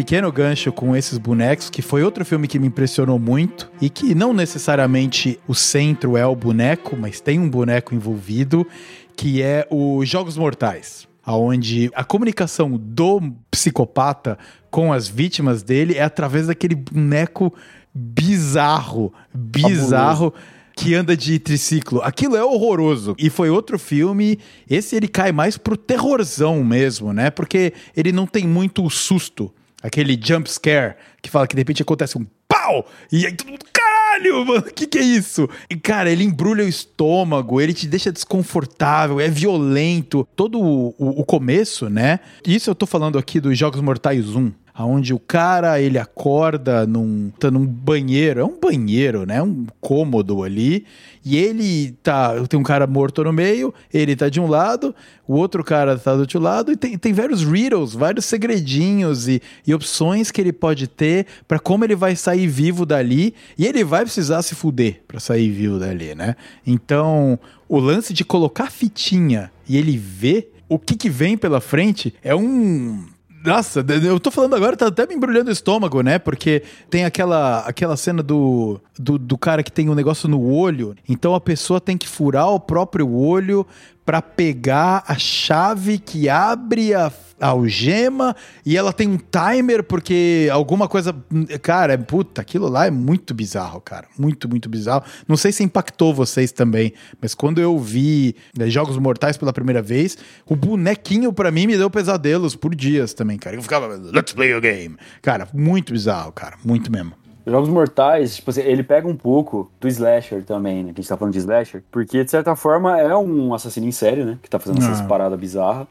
Pequeno gancho com esses bonecos, que foi outro filme que me impressionou muito e que não necessariamente o centro é o boneco, mas tem um boneco envolvido, que é o Jogos Mortais. Onde a comunicação do psicopata com as vítimas dele é através daquele boneco bizarro, bizarro que anda de triciclo. Aquilo é horroroso. E foi outro filme. Esse ele cai mais pro terrorzão mesmo, né? Porque ele não tem muito susto. Aquele jump scare que fala que de repente acontece um pau! E aí todo mundo, caralho, mano, que, que é isso? E cara, ele embrulha o estômago, ele te deixa desconfortável, é violento. Todo o, o- o começo, né? Isso eu tô falando aqui dos Jogos Mortais 1. Onde o cara ele acorda num, tá num banheiro, é um banheiro, né? Um cômodo ali, e ele tá. Tem um cara morto no meio, ele tá de um lado, o outro cara tá do outro lado, e tem, tem vários riddles, vários segredinhos e, e opções que ele pode ter pra como ele vai sair vivo dali, e ele vai precisar se fuder pra sair vivo dali, né? Então, o lance de colocar fitinha e ele ver o que, que vem pela frente é um. Nossa, eu tô falando agora, tá até me embrulhando o estômago, né? Porque tem aquela, aquela cena do, do, do cara que tem um negócio no olho. Então a pessoa tem que furar o próprio olho pra pegar a chave que abre a, algema e ela tem um timer porque alguma coisa. Cara, puta, aquilo lá é muito bizarro, cara. Muito, muito bizarro. Não sei se impactou vocês também, mas quando eu vi né, Jogos Mortais pela primeira vez, o bonequinho pra mim me deu pesadelos por dias também, cara. Eu ficava, let's play a game. Cara, muito bizarro, cara. Muito mesmo. Jogos Mortais, tipo assim, ele pega um pouco do slasher também, né? Que a gente tá falando de slasher. Porque, de certa forma, é um assassino em série, né? Que tá fazendo essas Ah. paradas bizarras.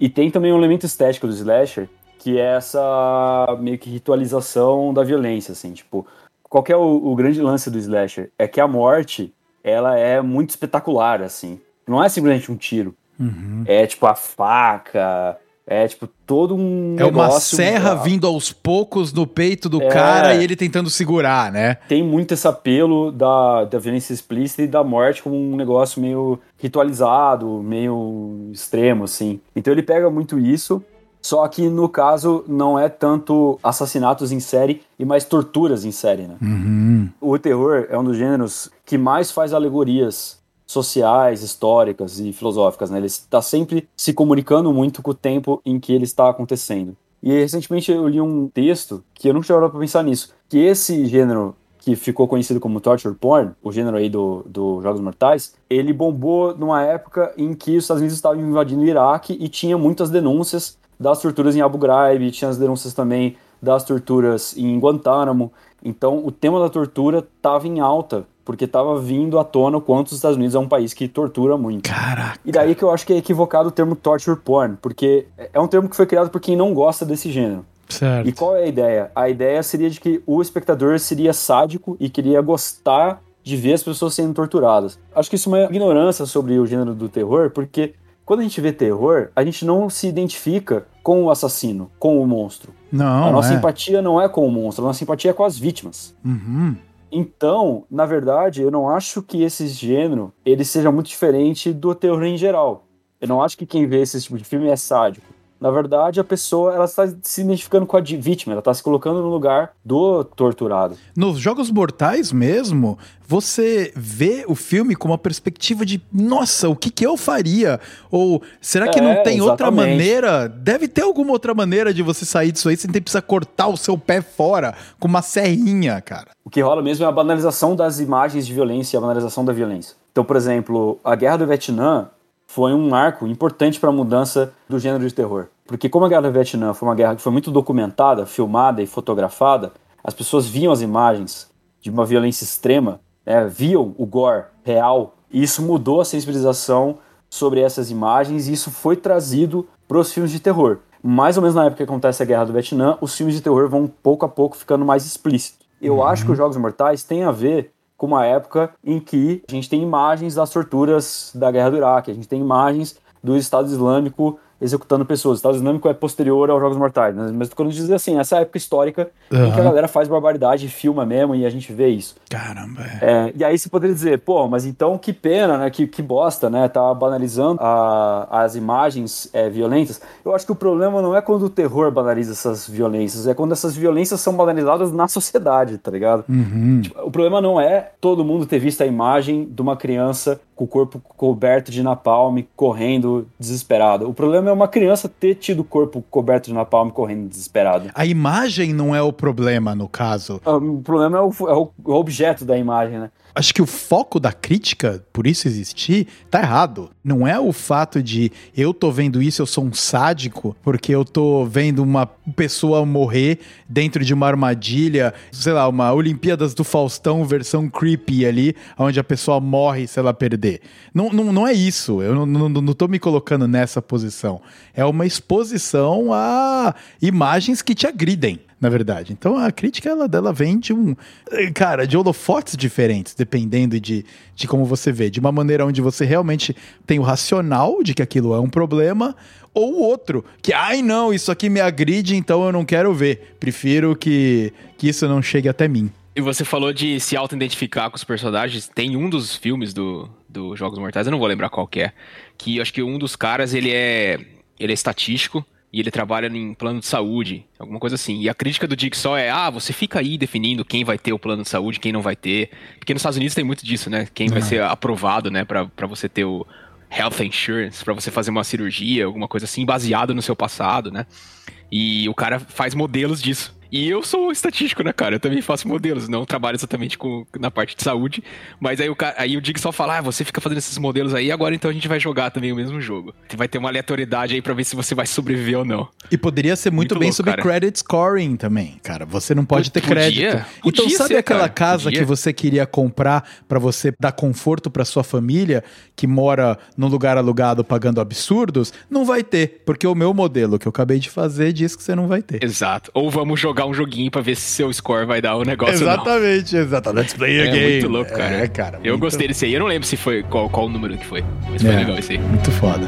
E tem também um elemento estético do slasher, que é essa meio que ritualização da violência, assim. Tipo, qual é o, o grande lance do slasher? É que a morte, ela é muito espetacular, assim. Não é simplesmente um tiro. Uhum. É tipo a faca, é tipo todo um É uma serra vindo aos poucos no peito do É. cara e ele tentando segurar, né? tem muito esse apelo da, da violência explícita e da morte como um negócio meio ritualizado, meio extremo, assim. Então ele pega muito isso, só que no caso não é tanto assassinatos em série e mais torturas em série, né? Uhum. O terror é um dos gêneros que mais faz alegorias sociais, históricas e filosóficas, né? Ele está sempre se comunicando muito com o tempo em que ele está acontecendo. E recentemente eu li um texto que eu nunca tinha parado pra pensar nisso, que esse gênero que ficou conhecido como torture porn, o gênero aí do, do Jogos Mortais, ele bombou numa época em que os Estados Unidos estavam invadindo o Iraque e tinha muitas denúncias das torturas em Abu Ghraib, tinha as denúncias também das torturas em Guantánamo. Então, o tema da tortura estava em alta, porque estava vindo à tona o quanto os Estados Unidos é um país que tortura muito. Caraca. E daí que eu acho que é equivocado o termo torture porn, porque é um termo que foi criado por quem não gosta desse gênero. Certo. E qual é a ideia? A ideia seria de que o espectador seria sádico e queria gostar de ver as pessoas sendo torturadas. Acho que isso é uma ignorância sobre o gênero do terror, porque quando a gente vê terror, a gente não se identifica com o assassino, com o monstro. Não, a nossa é. empatia não é com o monstro, a nossa empatia é com as vítimas. Uhum. Então, na verdade, eu não acho que esse gênero ele seja muito diferente do terror em geral. Eu não acho que quem vê esse tipo de filme é sádico. Na verdade, a pessoa ela está se identificando com a vítima, ela está se colocando no lugar do torturado. Nos Jogos Mortais mesmo, você vê o filme com uma perspectiva de, nossa, o que, que eu faria? Ou será que É, não tem outra exatamente. maneira? Deve ter alguma outra maneira de você sair disso aí sem ter precisar cortar o seu pé fora com uma serrinha, cara. O que rola mesmo é a banalização das imagens de violência e a banalização da violência. Então, por exemplo, a Guerra do Vietnã foi um marco importante para a mudança do gênero de terror. Porque como a Guerra do Vietnã foi uma guerra que foi muito documentada, filmada e fotografada, as pessoas viam as imagens de uma violência extrema, né, viam o gore real, e isso mudou a sensibilização sobre essas imagens e isso foi trazido para os filmes de terror. Mais ou menos na época que acontece a Guerra do Vietnã, os filmes de terror vão pouco a pouco ficando mais explícitos. Eu acho que os Jogos Mortais têm a ver com uma época em que a gente tem imagens das torturas da Guerra do Iraque, a gente tem imagens do Estado Islâmico executando pessoas. O Estado Islâmico é posterior aos Jogos Mortais, né? mas quando dizer assim, essa época histórica em que a galera faz barbaridade, filma mesmo e a gente vê isso. Caramba, é. É, e aí você poderia dizer, pô, mas então que pena, né? Que, que bosta, né? Tá banalizando a- as imagens é, violentas. Eu acho que o problema não é quando o terror banaliza essas violências, é quando essas violências são banalizadas na sociedade, tá ligado? Uhum. Tipo, o problema não é todo mundo ter visto a imagem de uma criança com o corpo coberto de napalm correndo desesperado. O problema é uma criança ter tido o corpo coberto de napalm correndo desesperado. A imagem não é o problema, no caso. O problema é o, é o- o objeto da imagem, né? Acho que o foco da crítica, por isso existir, tá errado. Não é o fato de eu tô vendo isso, eu sou um sádico, porque eu tô vendo uma pessoa morrer dentro de uma armadilha, sei lá, uma Olimpíadas do Faustão versão creepy ali, onde a pessoa morre se ela perder. Não, não, não é isso. Eu não, não, não tô me colocando nessa posição. É uma exposição a imagens que te agridem na verdade. Então a crítica ela dela vem de um cara de holofotes diferentes, dependendo de, de como você vê, de uma maneira onde você realmente tem o racional de que aquilo é um problema ou outro que ai não isso aqui me agride então eu não quero ver, prefiro que que isso não chegue até mim. E você falou de se auto-identificar com os personagens. Tem um dos filmes do, do Jogos Mortais, eu não vou lembrar qual que é, que acho que um dos caras, ele é, ele é estatístico e ele trabalha em plano de saúde, alguma coisa assim. E a crítica do Dick só é, ah, você fica aí definindo quem vai ter o plano de saúde, quem não vai ter. Porque nos Estados Unidos tem muito disso, né? Quem vai ser aprovado, né, pra você ter o health insurance, pra você fazer uma cirurgia, alguma coisa assim, baseado no seu passado, né? E o cara faz modelos disso. E eu sou estatístico, né, cara? Eu também faço modelos, não trabalho exatamente com, na parte de saúde. Mas aí o, aí o Dig só fala, ah, você fica fazendo esses modelos aí, agora então a gente vai jogar também o mesmo jogo. Vai ter uma aleatoriedade aí pra ver se você vai sobreviver ou não. E poderia ser muito, Muito bem louco, sobre cara. credit scoring também, cara. Você não pode ter Podia, crédito. então podia sabe ser, aquela cara, casa podia. que você queria comprar pra você dar conforto pra sua família que mora num lugar alugado pagando absurdos? Não vai ter, porque o meu modelo que eu acabei de fazer diz que você não vai ter. Exato. Ou vamos jogar um joguinho pra ver se seu score vai dar o negócio ou não. Exatamente, exato. Let's play a É game. muito louco, cara. É, cara. Eu muito- gostei desse aí. Eu não lembro se foi qual, qual o número que foi. Mas foi É, legal esse aí. Muito foda.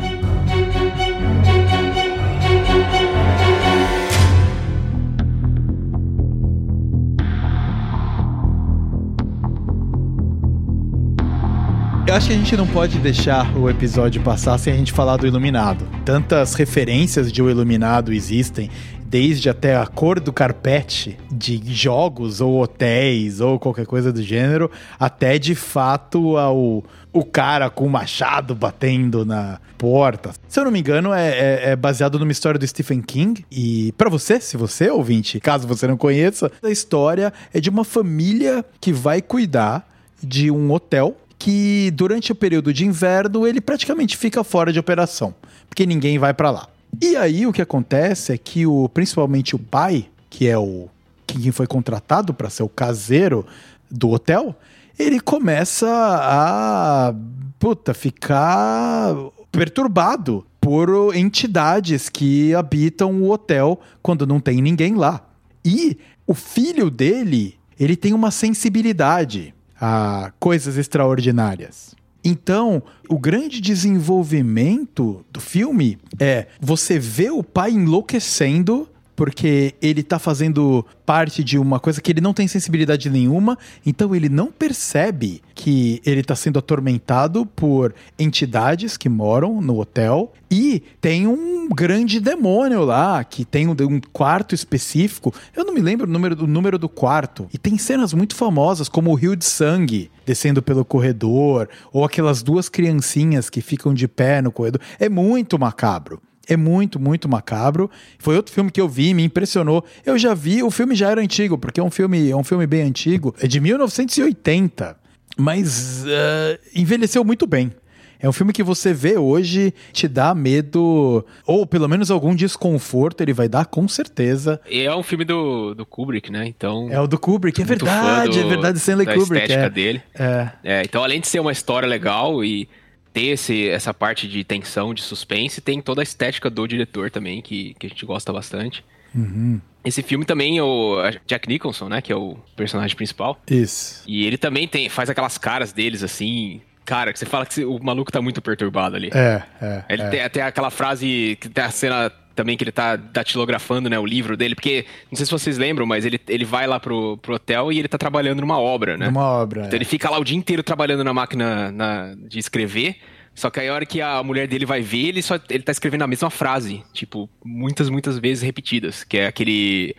Eu acho que a gente não pode deixar o episódio passar sem a gente falar do Iluminado. Tantas referências de O Iluminado existem, desde até a cor do carpete de jogos ou hotéis ou qualquer coisa do gênero, até de fato ao o cara com o machado batendo na porta. Se eu não me engano, é, é- é baseado numa história do Stephen King. E pra você, se você é ouvinte, caso você não conheça, a história é de uma família que vai cuidar de um hotel que durante o período de inverno ele praticamente fica fora de operação, porque ninguém vai pra lá. E aí o que acontece é que o principalmente o pai, que é o quem foi contratado para ser o caseiro do hotel, ele começa a puta ficar perturbado por entidades que habitam o hotel quando não tem ninguém lá. E o filho dele, ele tem uma sensibilidade a coisas extraordinárias. Então, o grande desenvolvimento do filme é você vê o pai enlouquecendo porque ele tá fazendo parte de uma coisa que ele não tem sensibilidade nenhuma, então ele não percebe que ele tá sendo atormentado por entidades que moram no hotel e tem um grande demônio lá que tem um, um quarto específico. Eu não me lembro o número, do número do quarto. E tem cenas muito famosas como o rio de sangue descendo pelo corredor ou aquelas duas criancinhas que ficam de pé no corredor. É muito macabro. É muito, muito macabro. Foi outro filme que eu vi, me impressionou. Eu já vi, o filme já era antigo, porque é um filme, é um filme bem antigo, é de 1980, mas eh, envelheceu muito bem. É um filme que você vê hoje, te dá medo, ou pelo menos algum desconforto, ele vai dar com certeza. E é um filme do, do Kubrick, né? Então. É o do Kubrick, é verdade, do- é verdade, Stanley da Kubrick. estética É, dele. é. É, então, além de ser uma história legal e ter esse, essa parte de tensão, de suspense, tem toda a estética do diretor também, que, que a gente gosta bastante. Uhum. Esse filme também, o Jack Nicholson, né? Que é o personagem principal. Isso. E ele também tem, faz aquelas caras deles assim. Cara, que você fala que o maluco tá muito perturbado ali. É, é. Ele é. tem até aquela frase que tem a cena também que ele tá datilografando, né, o livro dele, porque não sei se vocês lembram, mas ele, ele vai lá pro, pro hotel e ele tá trabalhando numa obra, né? Uma obra. Então ele fica lá o dia inteiro trabalhando na máquina na- de escrever. Só que aí a hora que a mulher dele vai ver, ele só ele tá escrevendo a mesma frase, tipo, muitas, muitas vezes repetidas, que é aquele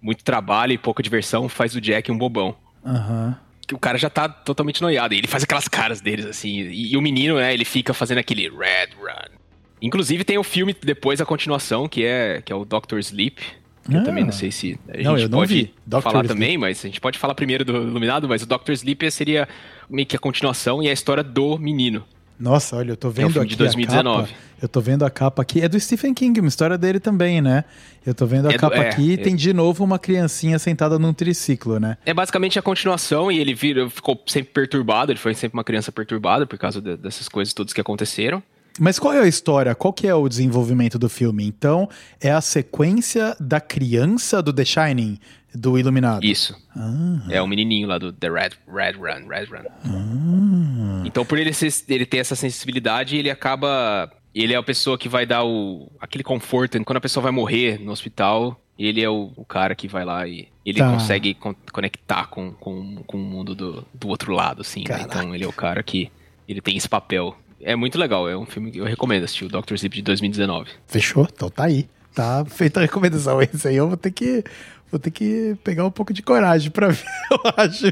muito trabalho e pouca diversão faz do Jack um bobão. é. Aham. Que o cara já tá totalmente noiado. E ele faz aquelas caras deles, assim. E, e o menino, né, ele fica fazendo aquele Red Run. Inclusive tem o filme depois, a continuação, que é, que é o Doctor Sleep. Que eu Ah. também não sei se a gente Não, eu não pode vi. Falar Sleep. também, mas a gente pode falar primeiro do Iluminado, mas o Doctor Sleep seria meio que a continuação e a história do menino. Nossa, olha, eu tô É um vendo filme aqui de 2019. a capa. Eu tô vendo a capa aqui. É do Stephen King, uma história dele também, né? Eu tô vendo a É do- capa é, aqui e é. tem de novo uma criancinha sentada num triciclo, né? É basicamente a continuação e ele vira, ficou sempre perturbado, ele foi sempre uma criança perturbada por causa de- dessas coisas todas que aconteceram. Mas qual é a história? Qual que é o desenvolvimento do filme? Então, é a sequência da criança do The Shining, do Iluminado. Isso. Ah, É o menininho lá do The Red, Red Run, Red Run. ah. Então, por ele, ser- ele ter essa sensibilidade, ele acaba. Ele é a pessoa que vai dar o, aquele conforto. Quando a pessoa vai morrer no hospital, ele é o, o cara que vai lá e ele Tá. consegue con- conectar com, com, com o mundo do, do outro lado, assim. né? Então, ele é o cara que. Ele tem esse papel. É muito legal, é um filme que eu recomendo assistir, o Dr. Sleep de 2019. Fechou? Então tá aí. Tá feita a recomendação. [LAUGHS] Esse aí eu vou ter que. Vou ter que pegar um pouco de coragem pra [LAUGHS] ver, eu acho.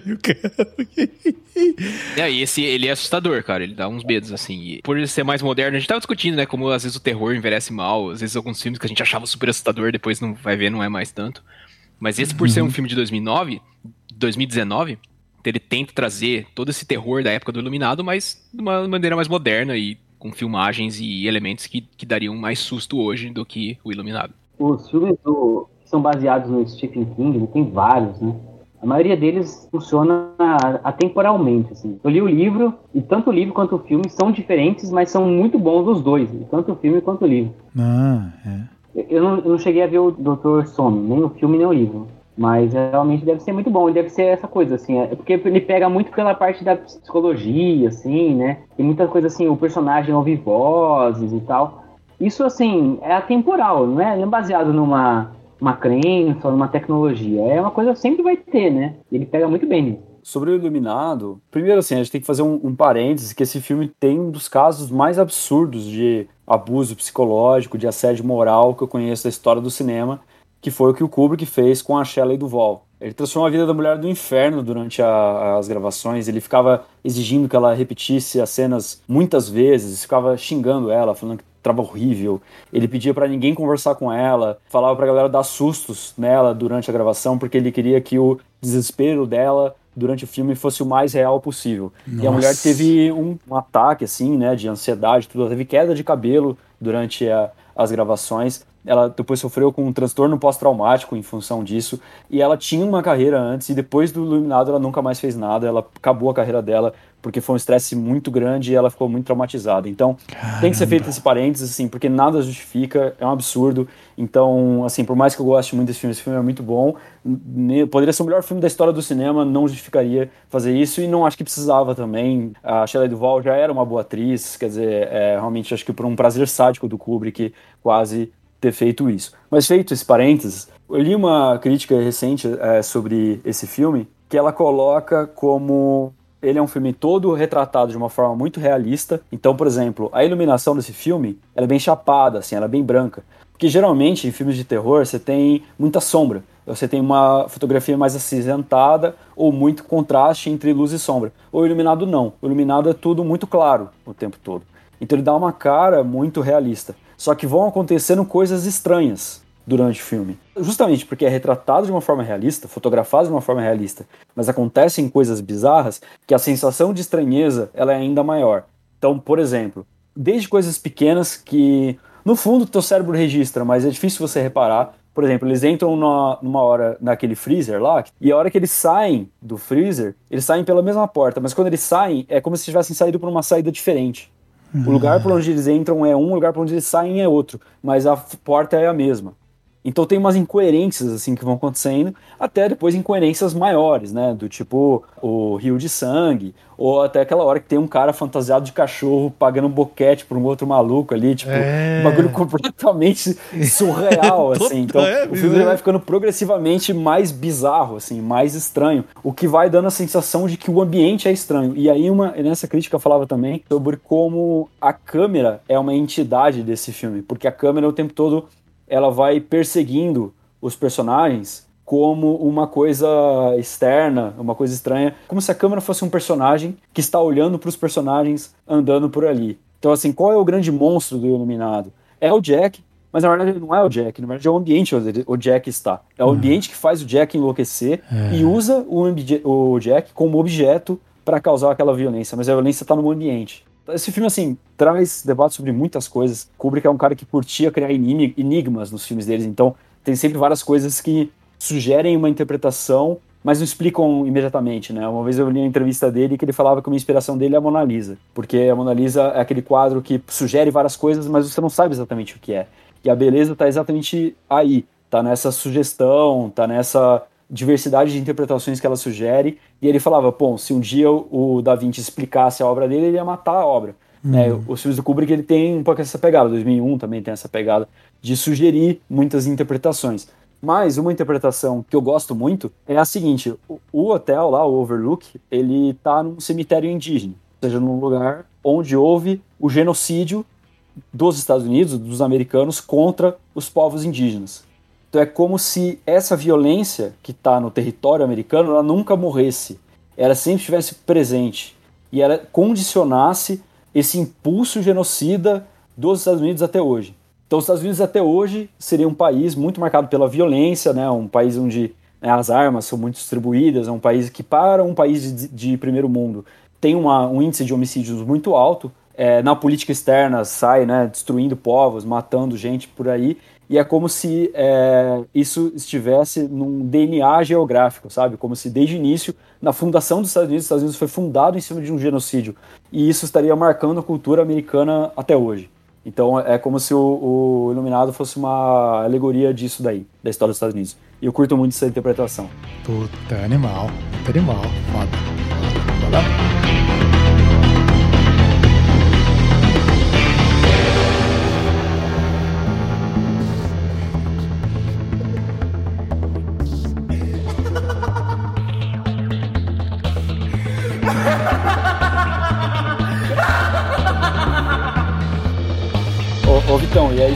É, [LAUGHS] e esse, ele é assustador, cara. Ele dá uns medos, assim. E por ele ser mais moderno, a gente tava discutindo, né? Como às vezes o terror envelhece mal. Às vezes alguns filmes que a gente achava super assustador, depois não vai ver, não é mais tanto. Mas esse, por ser um filme de 2009, 2019, ele tenta trazer todo esse terror da época do Iluminado, mas de uma maneira mais moderna e com filmagens e elementos que, que dariam mais susto hoje do que o Iluminado. Os filmes do- que são baseados no Stephen King, ele tem vários, né? A maioria deles funciona atemporalmente, assim. Eu li o livro, e tanto o livro quanto o filme são diferentes, mas são muito bons os dois, tanto o filme quanto o livro. Ah, é. Eu não, eu não cheguei a ver o Dr. Sono, nem o filme nem o livro. Mas é, realmente deve ser muito bom, deve ser essa coisa, assim, é porque ele pega muito pela parte da psicologia, assim, né? Tem muita coisa assim, o personagem ouve vozes e tal. Isso, assim, é atemporal, não é, não é baseado numa uma crença numa tecnologia. É uma coisa que sempre vai ter, né? Ele pega muito bem nisso. Sobre o Iluminado, primeiro assim, a gente tem que fazer um, um parênteses que esse filme tem um dos casos mais absurdos de abuso psicológico, de assédio moral que eu conheço da história do cinema, que foi o que o Kubrick fez com a Shelley Duvall. Ele transformou a vida da mulher do inferno durante a, as gravações. Ele ficava exigindo que ela repetisse as cenas muitas vezes, ficava xingando ela, falando que trava horrível. Ele pedia para ninguém conversar com ela, falava pra galera dar sustos nela durante a gravação, porque ele queria que o desespero dela durante o filme fosse o mais real possível. E a mulher Nossa. teve um, um ataque, assim, né, de ansiedade, tudo. Ela teve queda de cabelo durante a- as gravações. Ela depois sofreu com um transtorno pós-traumático em função disso. E ela tinha uma carreira antes, e depois do Iluminado ela nunca mais fez nada. Ela acabou a carreira dela porque foi um estresse muito grande e ela ficou muito traumatizada. Então, tem que ser feito esse parênteses, assim, porque nada justifica, é um absurdo. Então, assim, por mais que eu goste muito desse filme, esse filme é muito bom. Poderia ser o melhor filme da história do cinema, não justificaria fazer isso e não acho que precisava também. A Shelley Duvall já era uma boa atriz, quer dizer, é, realmente acho que por um prazer sádico do Kubrick quase ter feito isso. Mas feito esse parênteses, eu li uma crítica recente é, sobre esse filme que ela coloca como ele é um filme todo retratado de uma forma muito realista. Então, por exemplo, a iluminação desse filme ela é bem chapada, assim, ela é bem branca. Porque geralmente em filmes de terror você tem muita sombra. Você tem uma fotografia mais acinzentada ou muito contraste entre luz e sombra. O iluminado não. O iluminado é tudo muito claro o tempo todo. Então ele dá uma cara muito realista. Só que vão acontecendo coisas estranhas durante o filme. Justamente porque é retratado de uma forma realista, fotografado de uma forma realista, mas acontecem coisas bizarras que a sensação de estranheza ela é ainda maior. Então, por exemplo, desde coisas pequenas que no fundo teu cérebro registra, mas é difícil você reparar. Por exemplo, eles entram numa, numa hora naquele freezer lá, e a hora que eles saem do freezer, eles saem pela mesma porta, mas quando eles saem, é como se tivessem saído por uma saída diferente. O lugar por onde eles entram é um, o lugar por onde eles saem é outro, mas a porta é a mesma. Então tem umas incoerências assim que vão acontecendo, até depois incoerências maiores, né? Do tipo o rio de sangue, ou até aquela hora que tem um cara fantasiado de cachorro pagando um boquete pra um outro maluco ali, tipo, É. um bagulho completamente [LAUGHS] surreal, assim. Então é, o filme vai ficando progressivamente mais bizarro, assim, mais estranho, o que vai dando a sensação de que o ambiente é estranho. E aí uma nessa crítica eu falava também sobre como a câmera é uma entidade desse filme, porque a câmera o tempo todo ela vai perseguindo os personagens como uma coisa externa, uma coisa estranha, como se a câmera fosse um personagem que está olhando para os personagens andando por ali. Então, assim, qual é o grande monstro do Iluminado? É o Jack, mas na verdade não é o Jack, na verdade é o ambiente onde o Jack está. É o ambiente que faz o Jack enlouquecer e usa o, o Jack como objeto para causar aquela violência, mas a violência está no ambiente. Esse filme, assim, traz debate sobre muitas coisas. Kubrick é um cara que curtia criar enigmas nos filmes deles, então tem sempre várias coisas que sugerem uma interpretação, mas não explicam imediatamente, né? Uma vez eu li uma entrevista dele que ele falava que uma inspiração dele é a Mona Lisa, porque a Mona Lisa é aquele quadro que sugere várias coisas, mas você não sabe exatamente o que é. E a beleza está exatamente aí, tá nessa sugestão, tá nessa diversidade de interpretações que ela sugere. E ele falava, pô, se um dia o Da Vinci explicasse a obra dele, ele ia matar a obra. Né? Os filmes do Kubrick ele tem um pouco essa pegada, 2001 também tem essa pegada de sugerir muitas interpretações. Mas uma interpretação que eu gosto muito é a seguinte: o, o hotel lá, o Overlook, ele tá num cemitério indígena, ou seja, num lugar onde houve o genocídio dos Estados Unidos, dos americanos, contra os povos indígenas. Então é como se essa violência que está no território americano ela nunca morresse, ela sempre estivesse presente e ela condicionasse esse impulso genocida dos Estados Unidos até hoje. Então, os Estados Unidos até hoje seria um país muito marcado pela violência, né? um país onde né, as armas são muito distribuídas, é um país que, para um país de, de primeiro mundo, tem uma, um índice de homicídios muito alto. É, na política externa, sai né, destruindo povos, matando gente por aí. E é como se é, isso estivesse num DNA geográfico, sabe? Como se desde o início, na fundação dos Estados Unidos, os Estados Unidos foi fundado em cima de um genocídio. E isso estaria marcando a cultura americana até hoje. Então é como se o, o Iluminado fosse uma alegoria disso daí, da história dos Estados Unidos. E eu curto muito essa interpretação. Puta, animal. Puta animal. Foda. Foda. Foda.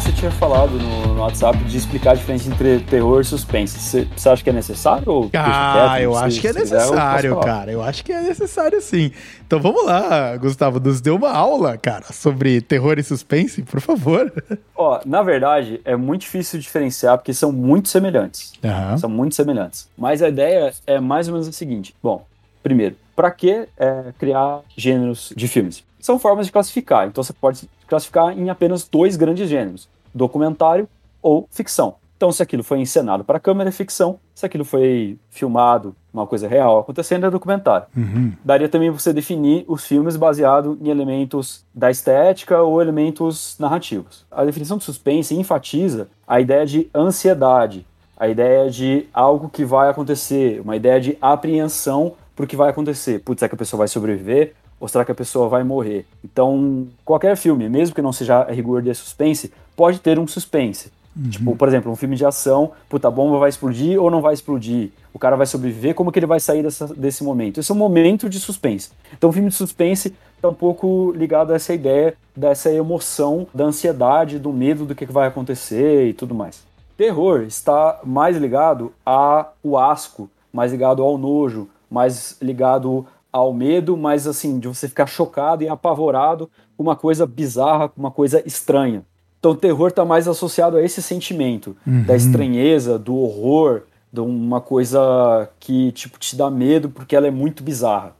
Você tinha falado no, no WhatsApp de explicar a diferença entre terror e suspense. Você, você acha que é necessário? Ou Ah, quieto? eu Se- acho que é se quiser, eu necessário, cara. Eu acho que é necessário sim. Então vamos lá, Gustavo, nos deu uma aula, cara, sobre terror e suspense, por favor. Ó, na verdade, é muito difícil diferenciar porque são muito semelhantes. Aham. São muito semelhantes. Mas a ideia é mais ou menos a seguinte. Bom, primeiro, para que é, criar gêneros de filmes? São formas de classificar. Então você pode classificar em apenas dois grandes gêneros: documentário ou ficção. Então, se aquilo foi encenado para câmera, é ficção. Se aquilo foi filmado, uma coisa real acontecendo, é documentário. Uhum. Daria também você definir os filmes baseado em elementos da estética ou elementos narrativos. A definição de suspense enfatiza a ideia de ansiedade, a ideia de algo que vai acontecer, uma ideia de apreensão para o que vai acontecer. Putz, será que a pessoa vai sobreviver será que a pessoa vai morrer? Então, qualquer filme, mesmo que não seja a rigor de suspense, pode ter um suspense. Tipo, por exemplo, um filme de ação, puta, a bomba vai explodir ou não vai explodir? O cara vai sobreviver, como que ele vai sair dessa- desse momento? Esse é um momento de suspense. Então, o filme de suspense está um pouco ligado a essa ideia, dessa emoção, da ansiedade, do medo do que que vai acontecer e tudo mais. Terror está mais ligado ao asco, mais ligado ao nojo, mais ligado ao medo, mas assim, de você ficar chocado e apavorado com uma coisa bizarra, com uma coisa estranha. Então o terror está mais associado a esse sentimento da estranheza, do horror, de uma coisa que tipo te dá medo porque ela é muito bizarra.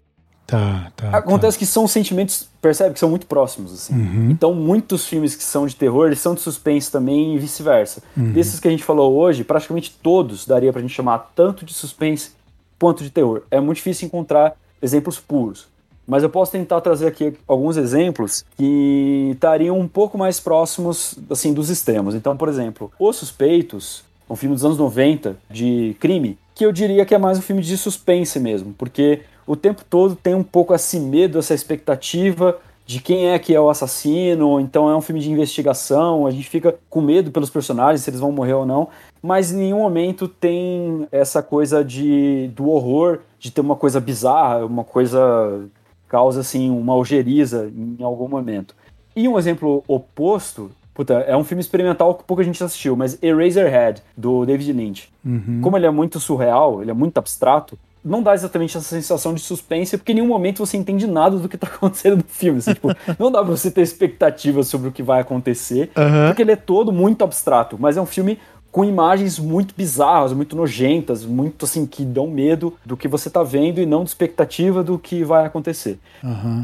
Tá, tá. Acontece que são sentimentos, percebe que são muito próximos assim. Então muitos filmes que são de terror, eles são de suspense também e vice-versa. Desses que a gente falou hoje, praticamente todos daria pra gente chamar tanto de suspense quanto de terror. É muito difícil encontrar exemplos puros. Mas eu posso tentar trazer aqui alguns exemplos que estariam um pouco mais próximos assim dos extremos. Então, por exemplo, Os Suspeitos, um filme dos anos 90 de crime, que eu diria que é mais um filme de suspense mesmo, porque o tempo todo tem um pouco esse medo, essa expectativa de quem é que é o assassino, então é um filme de investigação, a gente fica com medo pelos personagens, se eles vão morrer ou não, mas em nenhum momento tem essa coisa de do horror, de ter uma coisa bizarra, uma coisa causa assim uma algeriza em algum momento. E um exemplo oposto, puta, é um filme experimental que pouca gente assistiu, mas Eraserhead do David Lynch. Como ele é muito surreal, ele é muito abstrato, não dá exatamente essa sensação de suspense, porque em nenhum momento você entende nada do que tá [LAUGHS] acontecendo no filme. assim, tipo, não dá pra você ter expectativas sobre o que vai acontecer, Aham. porque ele é todo muito abstrato, mas é um filme com imagens muito bizarras, muito nojentas, muito assim, que dão medo do que você tá vendo e não de expectativa do que vai acontecer.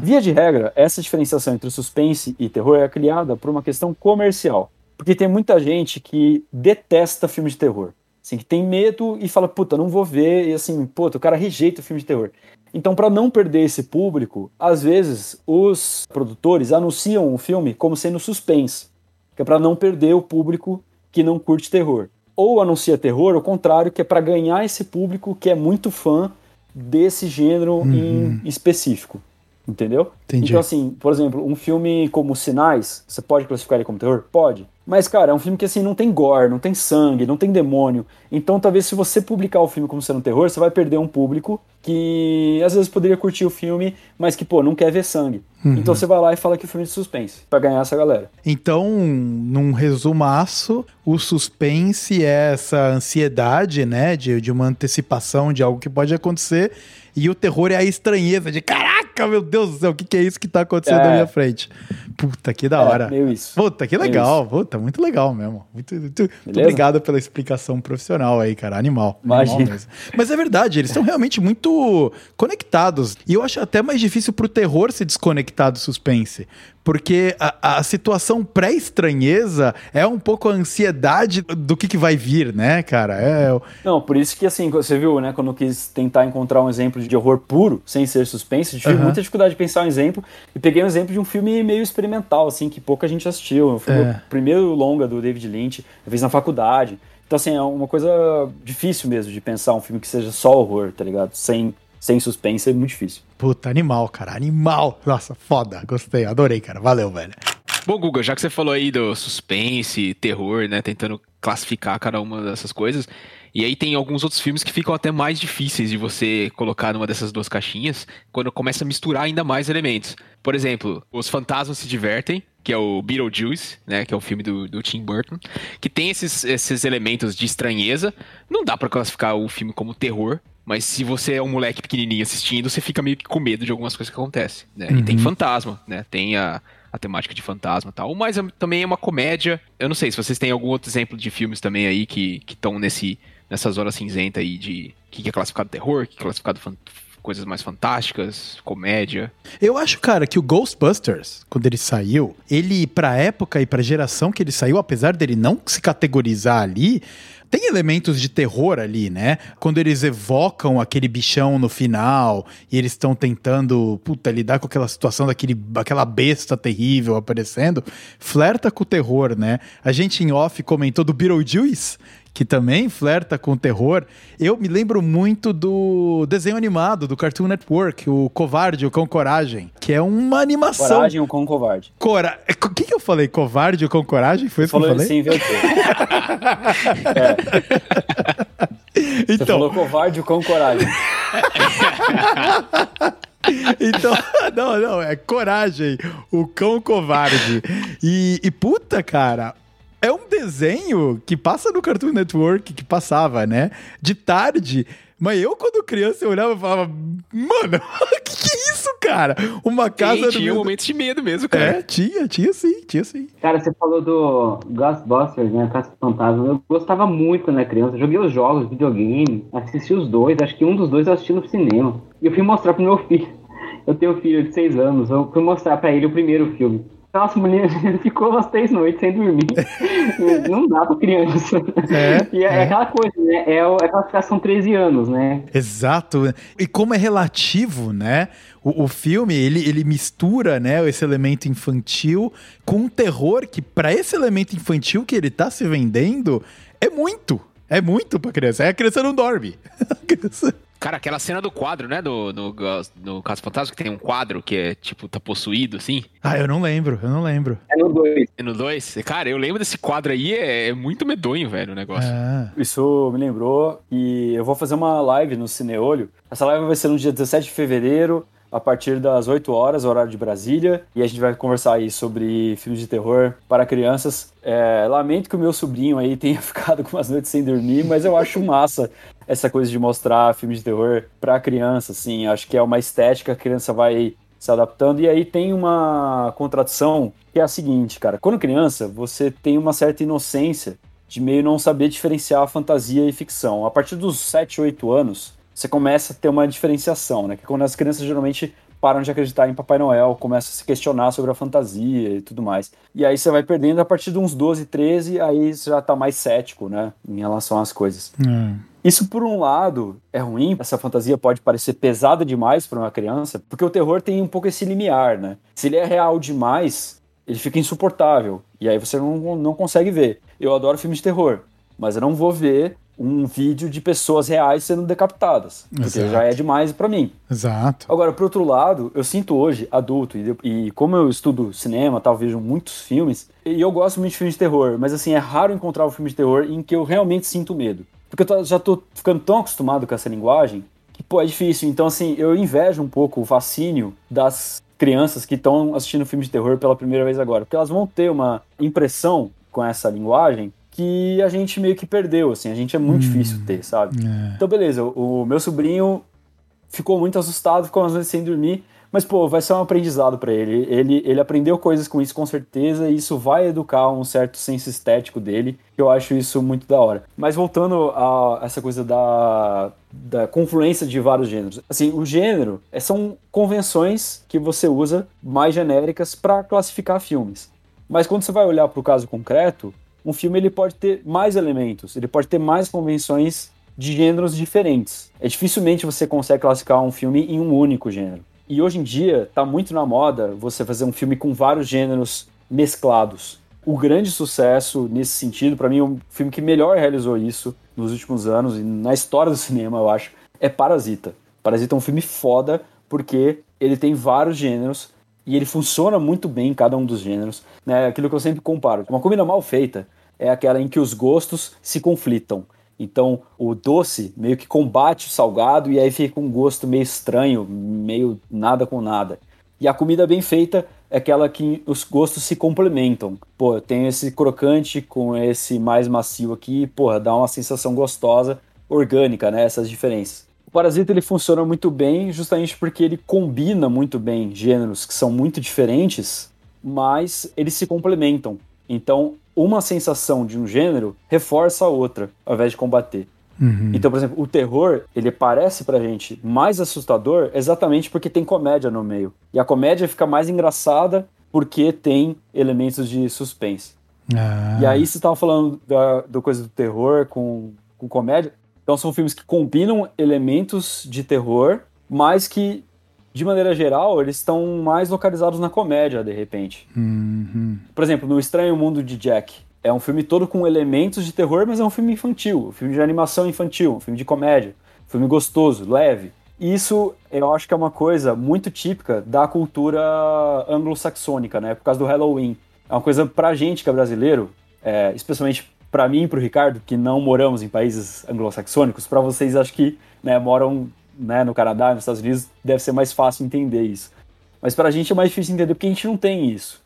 Via de regra, essa diferenciação entre suspense e terror é criada por uma questão comercial. Porque tem muita gente que detesta filme de terror. Assim, que tem medo e fala, puta, não vou ver. E assim, puta, o cara rejeita o filme de terror. Então, para não perder esse público, às vezes os produtores anunciam o filme como sendo suspense, que é para não perder o público que não curte terror. Ou anuncia terror, ao contrário, que é para ganhar esse público que é muito fã desse gênero em específico. Entendeu? Entendi. Então, assim, por exemplo, um filme como Sinais, você pode classificar ele como terror? Pode. Mas, cara, é um filme que, assim, não tem gore, não tem sangue, não tem demônio. Então, talvez se você publicar o filme como sendo terror, você vai perder um público que, às vezes, poderia curtir o filme, mas que, pô, não quer ver sangue. Então, você vai lá e fala que é filme de suspense, pra ganhar essa galera. Então, num resumaço, o suspense é essa ansiedade, né? De, de uma antecipação de algo que pode acontecer. E o terror é a estranheza de caraca, meu Deus do céu, o que, que é isso que tá acontecendo É. na minha frente? Puta, que da É, hora. meio isso. Puta, que Meio legal. Puta, muito legal mesmo. Muito, muito, muito obrigado pela explicação profissional aí, cara. Animal. Animal Imagina. mesmo. Mas é verdade, eles são realmente muito conectados. E eu acho até mais difícil pro terror se desconectar do suspense. Porque a, a situação pré-estranheza é um pouco a ansiedade do que, que vai vir, né, cara? É, Não, por isso que assim, você viu, né, quando eu quis tentar encontrar um exemplo de horror puro, sem ser suspense, tive Aham. muita dificuldade de pensar um exemplo, e peguei um exemplo de um filme meio experimental, assim, que pouca gente assistiu. Foi É. o primeiro longa do David Lynch, eu fiz na faculdade. Então, assim, é uma coisa difícil mesmo de pensar um filme que seja só horror, tá ligado? Sem, sem suspense é muito difícil. Puta, animal, cara. Animal. Nossa, foda. Gostei, adorei, cara. Valeu, velho. Bom, Guga, já que você falou aí do suspense, terror, né, tentando classificar cada uma dessas coisas, E aí tem alguns outros filmes que ficam até mais difíceis de você colocar numa dessas duas caixinhas, quando começa a misturar ainda mais elementos. Por exemplo, Os Fantasmas se Divertem, que é o Beetlejuice, né, que é o filme do, do Tim Burton, que tem esses, esses elementos de estranheza. Não dá pra classificar o filme como terror, mas se você é um moleque pequenininho assistindo, você fica meio que com medo de algumas coisas que acontecem, né? E tem fantasma, né? Tem a, a temática de fantasma e tal. Mas é- também é uma comédia. Eu não sei se vocês têm algum outro exemplo de filmes também aí que estão nesse nessa zona cinzenta aí de o que é classificado terror, o que é classificado fan- coisas mais fantásticas, comédia. Eu acho, cara, que o Ghostbusters, quando ele saiu, ele, pra época e pra geração que ele saiu, apesar dele não se categorizar ali, tem elementos de terror ali, né? Quando eles evocam aquele bichão no final e eles estão tentando, puta, lidar com aquela situação daquele, aquela besta terrível aparecendo, flerta com o terror, né? A gente em off comentou do Beetlejuice, que também flerta com o terror. Eu me lembro muito do desenho animado do Cartoon Network, o Covarde, o Cão Coragem, que é uma animação. Coragem ou com covarde. Cora... O que, que eu falei? Covarde ou Cão Coragem? Foi isso que eu falei? sem inverter. [LAUGHS] Você então, falou covarde ou com coragem. [LAUGHS] então, não, não, é coragem, o cão covarde. E, e puta, cara, é um desenho que passa no Cartoon Network, que passava, né? De tarde. Mas eu, quando criança, eu olhava e falava, mano, [LAUGHS] que que é isso, cara? Uma casa no tinha meio do- momentos de medo mesmo, cara. É, tinha, tinha sim, tinha sim. Cara, você falou do Ghostbusters, né? Caça Fantasma. Eu gostava muito quando era criança. Joguei os jogos, videogame, assisti os dois. Acho que um dos dois eu assisti no cinema. E eu fui mostrar pro meu [LAUGHS] filho. Eu tenho um filho de seis anos. Eu fui mostrar pra ele o primeiro filme. Nossa, mulher, [LAUGHS] ele ficou umas três noites sem dormir. [LAUGHS] Não dá pra criança. É, e é, é. aquela coisa, né? É, é a classificação 13 anos, né? Exato. E como é relativo, né? O, o filme, ele, ele mistura, né, esse elemento infantil com um terror que, para esse elemento infantil que ele tá se vendendo, é muito. É muito pra criança. Aí a criança não dorme. [LAUGHS] A criança- Cara, aquela cena do quadro, né? Do, no, no Caso Fantasma, que tem um quadro que é, tipo, tá possuído, assim. Ah, eu não lembro, eu não lembro. É no 2. E no 2, cara, eu lembro desse quadro aí, é, é muito medonho, velho, o negócio. Ah, Isso me lembrou e eu vou fazer uma live no Cineolho. Essa live vai ser no dia 17 de fevereiro, a partir das 8 horas, horário de Brasília. E a gente vai conversar aí sobre filmes de terror para crianças. É, lamento que o meu sobrinho aí tenha [LAUGHS] ficado com umas noites sem dormir, mas eu acho massa essa coisa de mostrar filmes de terror para criança, assim. Acho que é uma estética que a criança vai se adaptando. E aí tem uma contradição que é a seguinte, cara. Quando criança, você tem uma certa inocência de meio não saber diferenciar fantasia e ficção. A partir dos 7, 8 anos, você começa a ter uma diferenciação, né? Que é quando as crianças geralmente param de acreditar em Papai Noel, começam a se questionar sobre a fantasia e tudo mais. E aí você vai perdendo a partir de uns 12, 13, aí você já tá mais cético, né? Em relação às coisas. hum. Isso, por um lado, é ruim. Essa fantasia pode parecer pesada demais para uma criança, porque o terror tem um pouco esse limiar, né? Se ele é real demais, ele fica insuportável. E aí você não, não consegue ver. Eu adoro filmes de terror, mas eu não vou ver um vídeo de pessoas reais sendo decapitadas. Porque Exato. já é demais para mim. Exato. Agora, por outro lado, eu sinto hoje, adulto, e, e como eu estudo cinema, tal, vejo muitos filmes, e eu gosto muito de filmes de terror, mas assim, é raro encontrar um filme de terror em que eu realmente sinto medo. Porque eu já tô ficando tão acostumado com essa linguagem que, pô, é difícil. Então, assim, eu invejo um pouco o fascínio das crianças que estão assistindo filme de terror pela primeira vez agora. Porque elas vão ter uma impressão com essa linguagem que a gente meio que perdeu, assim. A gente é muito difícil ter, sabe? É. Então, beleza, o o meu sobrinho ficou muito assustado, ficou umas noites sem dormir, mas, pô, vai ser um aprendizado pra ele. ele. Ele aprendeu coisas com isso, com certeza, e isso vai educar um certo senso estético dele, eu acho isso muito da hora. Mas voltando a essa coisa da, da confluência de vários gêneros. Assim, o gênero é, são convenções que você usa mais genéricas pra classificar filmes. Mas quando você vai olhar para o caso concreto, um filme ele pode ter mais elementos, ele pode ter mais convenções de gêneros diferentes. É dificilmente você consegue classificar um filme em um único gênero. E hoje em dia tá muito na moda você fazer um filme com vários gêneros mesclados. O grande sucesso nesse sentido, para mim, o filme que melhor realizou isso nos últimos anos e na história do [LAUGHS] cinema, eu acho, é Parasita. Parasita é um filme foda porque ele tem vários gêneros e ele funciona muito bem em cada um dos gêneros. Né? Aquilo que eu sempre comparo. Uma comida mal feita é aquela em que os gostos se conflitam. Então, o doce meio que combate o salgado e aí fica um gosto meio estranho, meio nada com nada. E a comida bem feita é aquela que os gostos se complementam. Pô, tem esse crocante com esse mais macio aqui, porra, dá uma sensação gostosa, orgânica, né? Essas diferenças. O Parasita ele funciona muito bem justamente porque ele combina muito bem gêneros que são muito diferentes, mas eles se complementam. Então, uma sensação de um gênero reforça a outra, ao invés de combater. Uhum. Então, por exemplo, o terror, ele parece pra gente mais assustador exatamente porque tem comédia no meio. E a comédia fica mais engraçada porque tem elementos de suspense. Ah. E aí você tava falando da, do coisa do terror com, com comédia. Então são filmes que combinam elementos de terror, mas que, de maneira geral, eles estão mais localizados na comédia, de repente. Uhum. Por exemplo, no Estranho Mundo de Jack. É um filme todo com elementos de terror, mas é um filme infantil, um filme de animação infantil, um filme de comédia, um filme gostoso, leve. E Isso eu acho que é uma coisa muito típica da cultura anglo-saxônica, né? Por causa do Halloween. É uma coisa pra gente que é brasileiro, é, especialmente pra mim e pro Ricardo, que não moramos em países anglo-saxônicos, pra vocês acho que né, moram né, no Canadá, nos Estados Unidos, deve ser mais fácil entender isso. Mas pra gente é mais difícil entender porque a gente não tem isso.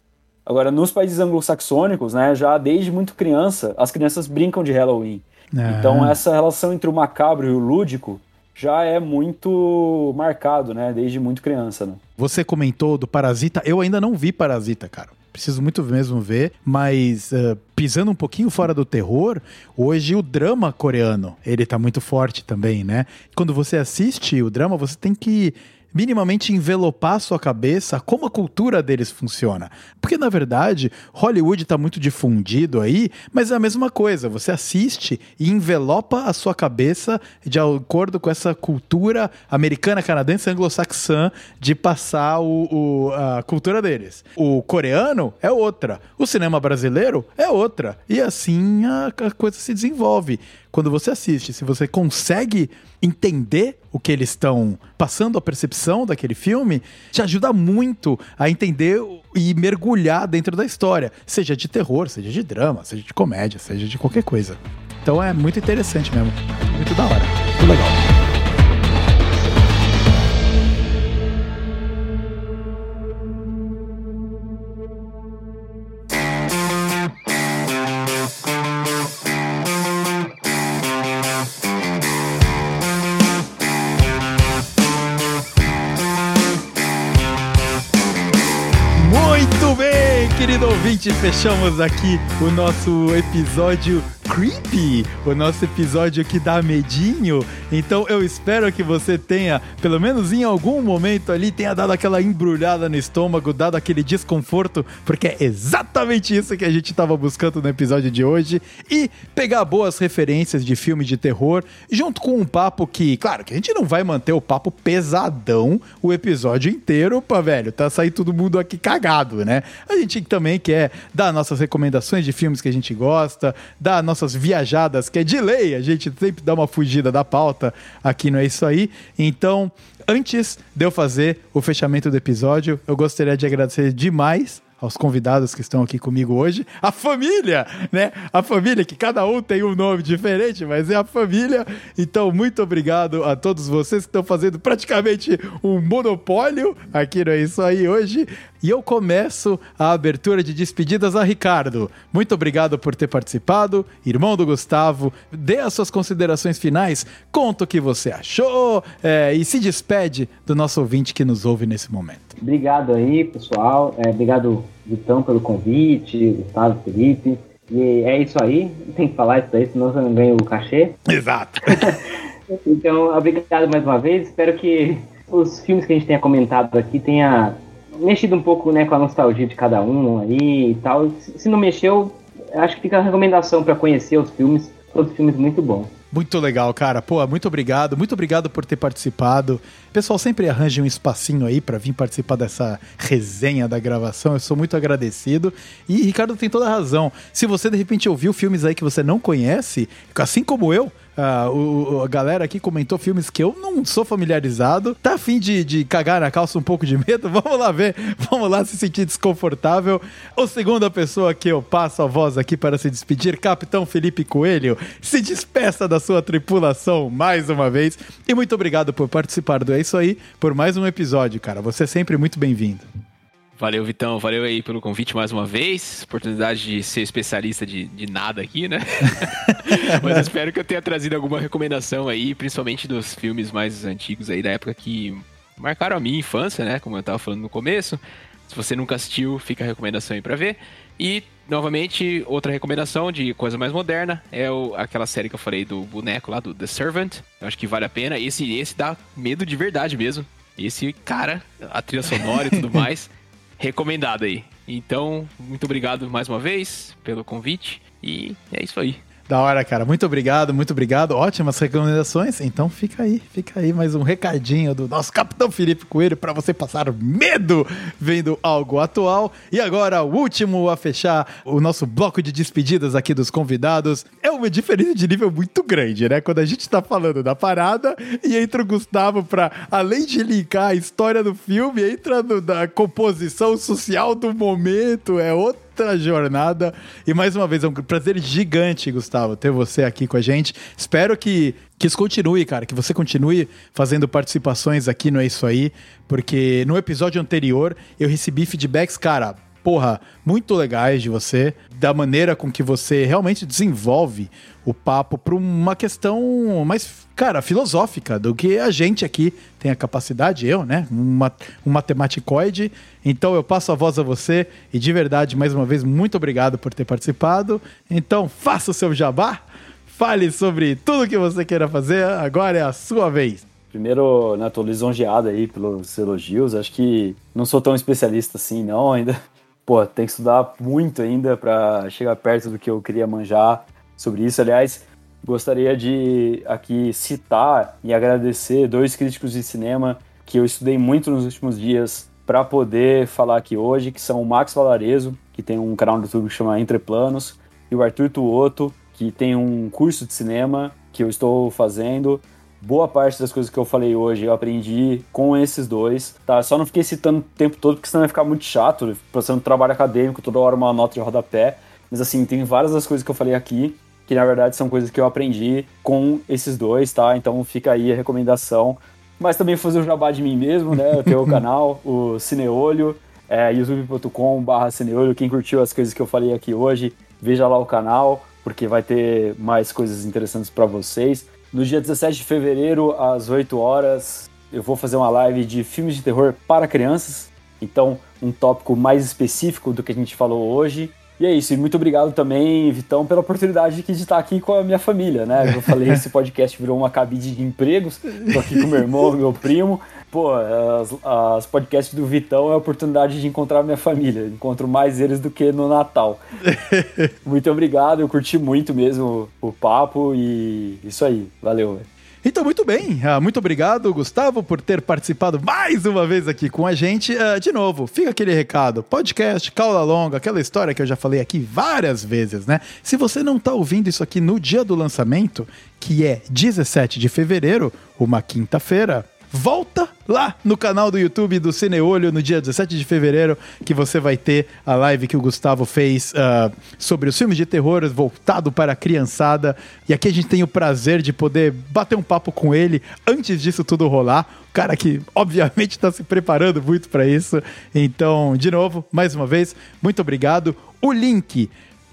Agora, nos países anglo-saxônicos, né, já desde muito criança, as crianças brincam de Halloween. Ah. Então, essa relação entre o macabro e o lúdico já é muito marcado, né, desde muito criança, né? Você comentou do Parasita. Eu ainda não vi Parasita, cara. Preciso muito mesmo ver, mas uh, pisando um pouquinho fora do terror, hoje o drama coreano, ele tá muito forte também, né? Quando você assiste o drama, você tem que minimamente envelopar sua cabeça como a cultura deles funciona. Porque, na verdade, Hollywood está muito difundido aí, mas é a mesma coisa. Você assiste e envelopa a sua cabeça de acordo com essa cultura americana, canadense, anglo-saxã de passar o, o- a cultura deles. O coreano é outra. O cinema brasileiro é outra. E assim a, a coisa se desenvolve. Quando você assiste, se você consegue entender o que eles estão passando, a percepção daquele filme, te ajuda muito a entender e mergulhar dentro da história, seja de terror, seja de drama, seja de comédia, seja de qualquer coisa. Então é muito interessante mesmo. Muito da hora. Muito legal. Ouvinte, fechamos aqui o nosso episódio creepy, o nosso episódio que dá medinho. Então eu espero que você tenha, pelo menos em algum momento ali, tenha dado aquela embrulhada no estômago, dado aquele desconforto, porque é exatamente isso que a gente estava buscando no episódio de hoje. E pegar boas referências de filme de terror, junto com um papo que, claro, que a gente não vai manter o papo pesadão o episódio inteiro, pra velho, tá sair todo mundo aqui cagado, né? A gente também quer dar nossas recomendações de filmes que a gente gosta, dar nossas viajadas, que é de lei, a gente sempre dá uma fugida da pauta aqui, não é isso aí? Então, antes de eu fazer o fechamento do episódio, eu gostaria de agradecer demais aos convidados que estão aqui comigo hoje, a família, né? A família, que cada um tem um nome diferente, mas é a família. Então, muito obrigado a todos vocês que estão fazendo praticamente um monopólio aqui no É Isso Aí hoje. E eu começo a abertura de despedidas a Ricardo. Muito obrigado por ter participado, irmão do Gustavo. Dê as suas considerações finais, conta o que você achou é, e se despede do nosso ouvinte que nos ouve nesse momento. Obrigado aí, pessoal. É, obrigado, Vitão, pelo convite, Gustavo, Felipe. E é isso aí. Tem que falar isso aí, senão você não ganha o cachê. Exato. [LAUGHS] Então, obrigado mais uma vez. Espero que os filmes que a gente tenha comentado aqui tenha mexido um pouco né, com a nostalgia de cada um aí e tal. Se não mexeu, acho que fica a recomendação para conhecer os filmes. Todos filmes muito bons. Muito legal, cara. Pô, muito obrigado. Muito obrigado por ter participado. Pessoal sempre arranja um espacinho aí pra vir participar dessa resenha da gravação. Eu sou muito agradecido. E Ricardo tem toda a razão. Se você de repente ouviu filmes aí que você não conhece, assim como eu, Ah, o, a galera aqui comentou filmes que eu não sou familiarizado. Tá afim de, de cagar na calça um pouco de medo? [LAUGHS] Vamos lá ver. Vamos lá se sentir desconfortável. O segunda pessoa que eu passo a voz aqui para se despedir, Capitão Felipe Coelho, se despeça da sua tripulação mais uma vez. E muito obrigado por participar do É Isso Aí, por mais um episódio, cara. Você é sempre muito bem-vindo. Valeu, Vitão. Valeu aí pelo convite mais uma vez. Oportunidade de ser especialista de, de nada aqui, né? [LAUGHS] Mas espero que eu tenha trazido alguma recomendação aí, principalmente dos filmes mais antigos aí, da época que marcaram a minha infância, né? Como eu tava falando no começo. Se você nunca assistiu, fica a recomendação aí pra ver. E, novamente, outra recomendação de coisa mais moderna é o- aquela série que eu falei do boneco lá, do The Servant. Eu acho que vale a pena. Esse, esse dá medo de verdade mesmo. Esse, cara, a trilha sonora e tudo [LAUGHS] mais, recomendado aí. Então, muito obrigado mais uma vez pelo convite. E é isso aí. Da hora, cara. Muito obrigado, muito obrigado. Ótimas recomendações. Então fica aí, fica aí mais um recadinho do nosso Capitão Felipe Coelho para você passar medo vendo algo atual. E agora, o último a fechar o nosso bloco de despedidas aqui dos convidados. É uma diferença de nível muito grande, né? Quando a gente tá falando da parada e entra o Gustavo pra, além de linkar a história do filme, entra no, da composição social do momento. É outro outra jornada. E mais uma vez, é um prazer gigante, Gustavo, ter você aqui com a gente. Espero que, que isso continue, cara, que você continue fazendo participações aqui no É Isso Aí, porque no episódio anterior eu recebi feedbacks, cara. Porra, muito legais de você, da maneira com que você realmente desenvolve o papo para uma questão mais, cara, filosófica do que a gente aqui tem a capacidade, eu, né? Um, ma- um matematicoide. Então eu passo a voz a você e de verdade, mais uma vez, muito obrigado por ter participado. Então faça o seu jabá, fale sobre tudo que você queira fazer, agora é a sua vez. Primeiro, né, tô lisonjeado aí pelos elogios. Acho que não sou tão especialista assim, não, ainda. Pô, tem que estudar muito ainda para chegar perto do que eu queria manjar sobre isso. Aliás, gostaria de aqui citar e agradecer dois críticos de cinema que eu estudei muito nos últimos dias para poder falar aqui hoje, que são o Max Valarezo, que tem um canal no YouTube que chama Entre Planos, e o Arthur Tuoto, que tem um curso de cinema que eu estou fazendo boa parte das coisas que eu falei hoje eu aprendi com esses dois, tá? Só não fiquei citando o tempo todo, porque senão vai ficar muito chato, passando trabalho acadêmico, toda hora uma nota de rodapé. Mas assim, tem várias das coisas que eu falei aqui, que na verdade são coisas que eu aprendi com esses dois, tá? Então fica aí a recomendação. Mas também fazer o jabá de mim mesmo, né? Eu tenho o [LAUGHS] canal, o Cineolho, é, youtube.com.br Cineolho. Quem curtiu as coisas que eu falei aqui hoje, veja lá o canal, porque vai ter mais coisas interessantes para vocês. No dia 17 de fevereiro, às 8 horas, eu vou fazer uma live de filmes de terror para crianças. Então, um tópico mais específico do que a gente falou hoje. E é isso, e muito obrigado também, Vitão, pela oportunidade de estar aqui com a minha família, né? Eu falei, esse podcast virou uma cabide de empregos. Tô aqui com meu irmão, meu primo. Pô, as, as podcasts do Vitão é a oportunidade de encontrar minha família. Encontro mais eles do que no Natal. [LAUGHS] muito obrigado, eu curti muito mesmo o papo e isso aí. Valeu, velho. Então, muito bem. Ah, muito obrigado, Gustavo, por ter participado mais uma vez aqui com a gente. Ah, de novo, fica aquele recado: podcast, caula longa, aquela história que eu já falei aqui várias vezes, né? Se você não tá ouvindo isso aqui no dia do lançamento, que é 17 de fevereiro, uma quinta-feira, volta lá no canal do YouTube do Cineolho no dia 17 de fevereiro, que você vai ter a live que o Gustavo fez ah, sobre os filmes de terror voltado para a criançada. E aqui a gente tem o prazer de poder bater um papo com ele antes disso tudo rolar. O cara que, obviamente, está se preparando muito para isso. Então, de novo, mais uma vez, muito obrigado. O link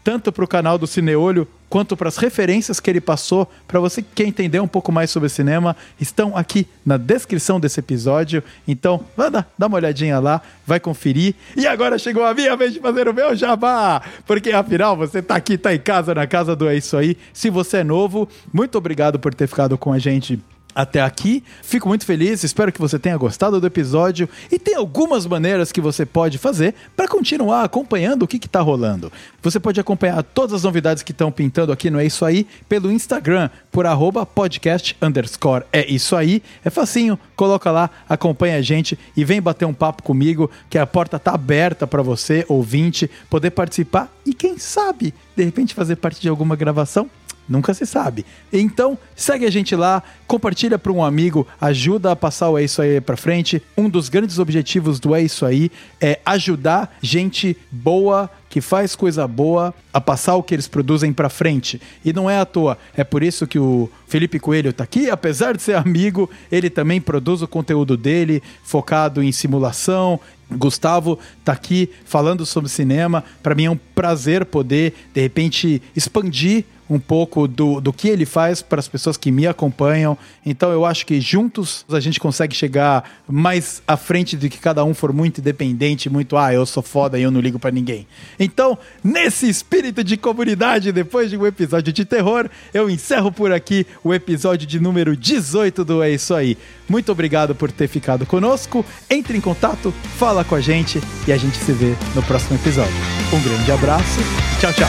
tanto para o canal do Cineolho quanto para as referências que ele passou para você que quer entender um pouco mais sobre cinema estão aqui na descrição desse episódio. Então, vai dar, dá uma olhadinha lá, vai conferir. E agora chegou a minha vez de fazer o meu jabá, porque afinal você tá aqui, tá em casa, na casa do É Isso Aí. Se você é novo, muito obrigado por ter ficado com a gente até aqui. Fico muito feliz, espero que você tenha gostado do episódio e tem algumas maneiras que você pode fazer para continuar acompanhando o que está rolando. Você pode acompanhar todas as novidades que estão pintando aqui no É Isso Aí pelo Instagram, por arroba podcast underscore é isso aí. É facinho, coloca lá, acompanha a gente e vem bater um papo comigo, que a porta tá aberta para você, ouvinte, poder participar e quem sabe, de repente fazer parte de alguma gravação. Nunca se sabe. Então, segue a gente lá, compartilha para um amigo, ajuda a passar o É Isso Aí para frente. Um dos grandes objetivos do É Isso Aí é ajudar gente boa que faz coisa boa a passar o que eles produzem para frente. E não é à toa. É por isso que o Felipe Coelho tá aqui, apesar de ser amigo, ele também produz o conteúdo dele focado em simulação, Gustavo tá aqui falando sobre cinema. Para mim é um prazer poder, de repente, expandir um pouco do, do que ele faz para as pessoas que me acompanham. Então eu acho que juntos a gente consegue chegar mais à frente do que cada um for muito independente, muito, ah, eu sou foda e eu não ligo para ninguém. Então, nesse espírito de comunidade, depois de um episódio de terror, eu encerro por aqui o episódio de número 18 do É Isso Aí. Muito obrigado por ter ficado conosco. Entre em contato, fala com a gente e a gente se vê no próximo episódio. Um grande abraço. Tchau, tchau.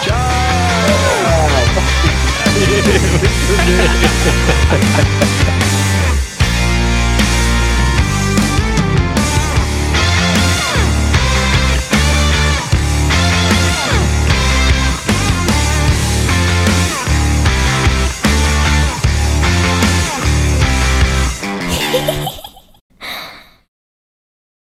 Muito ハハハハ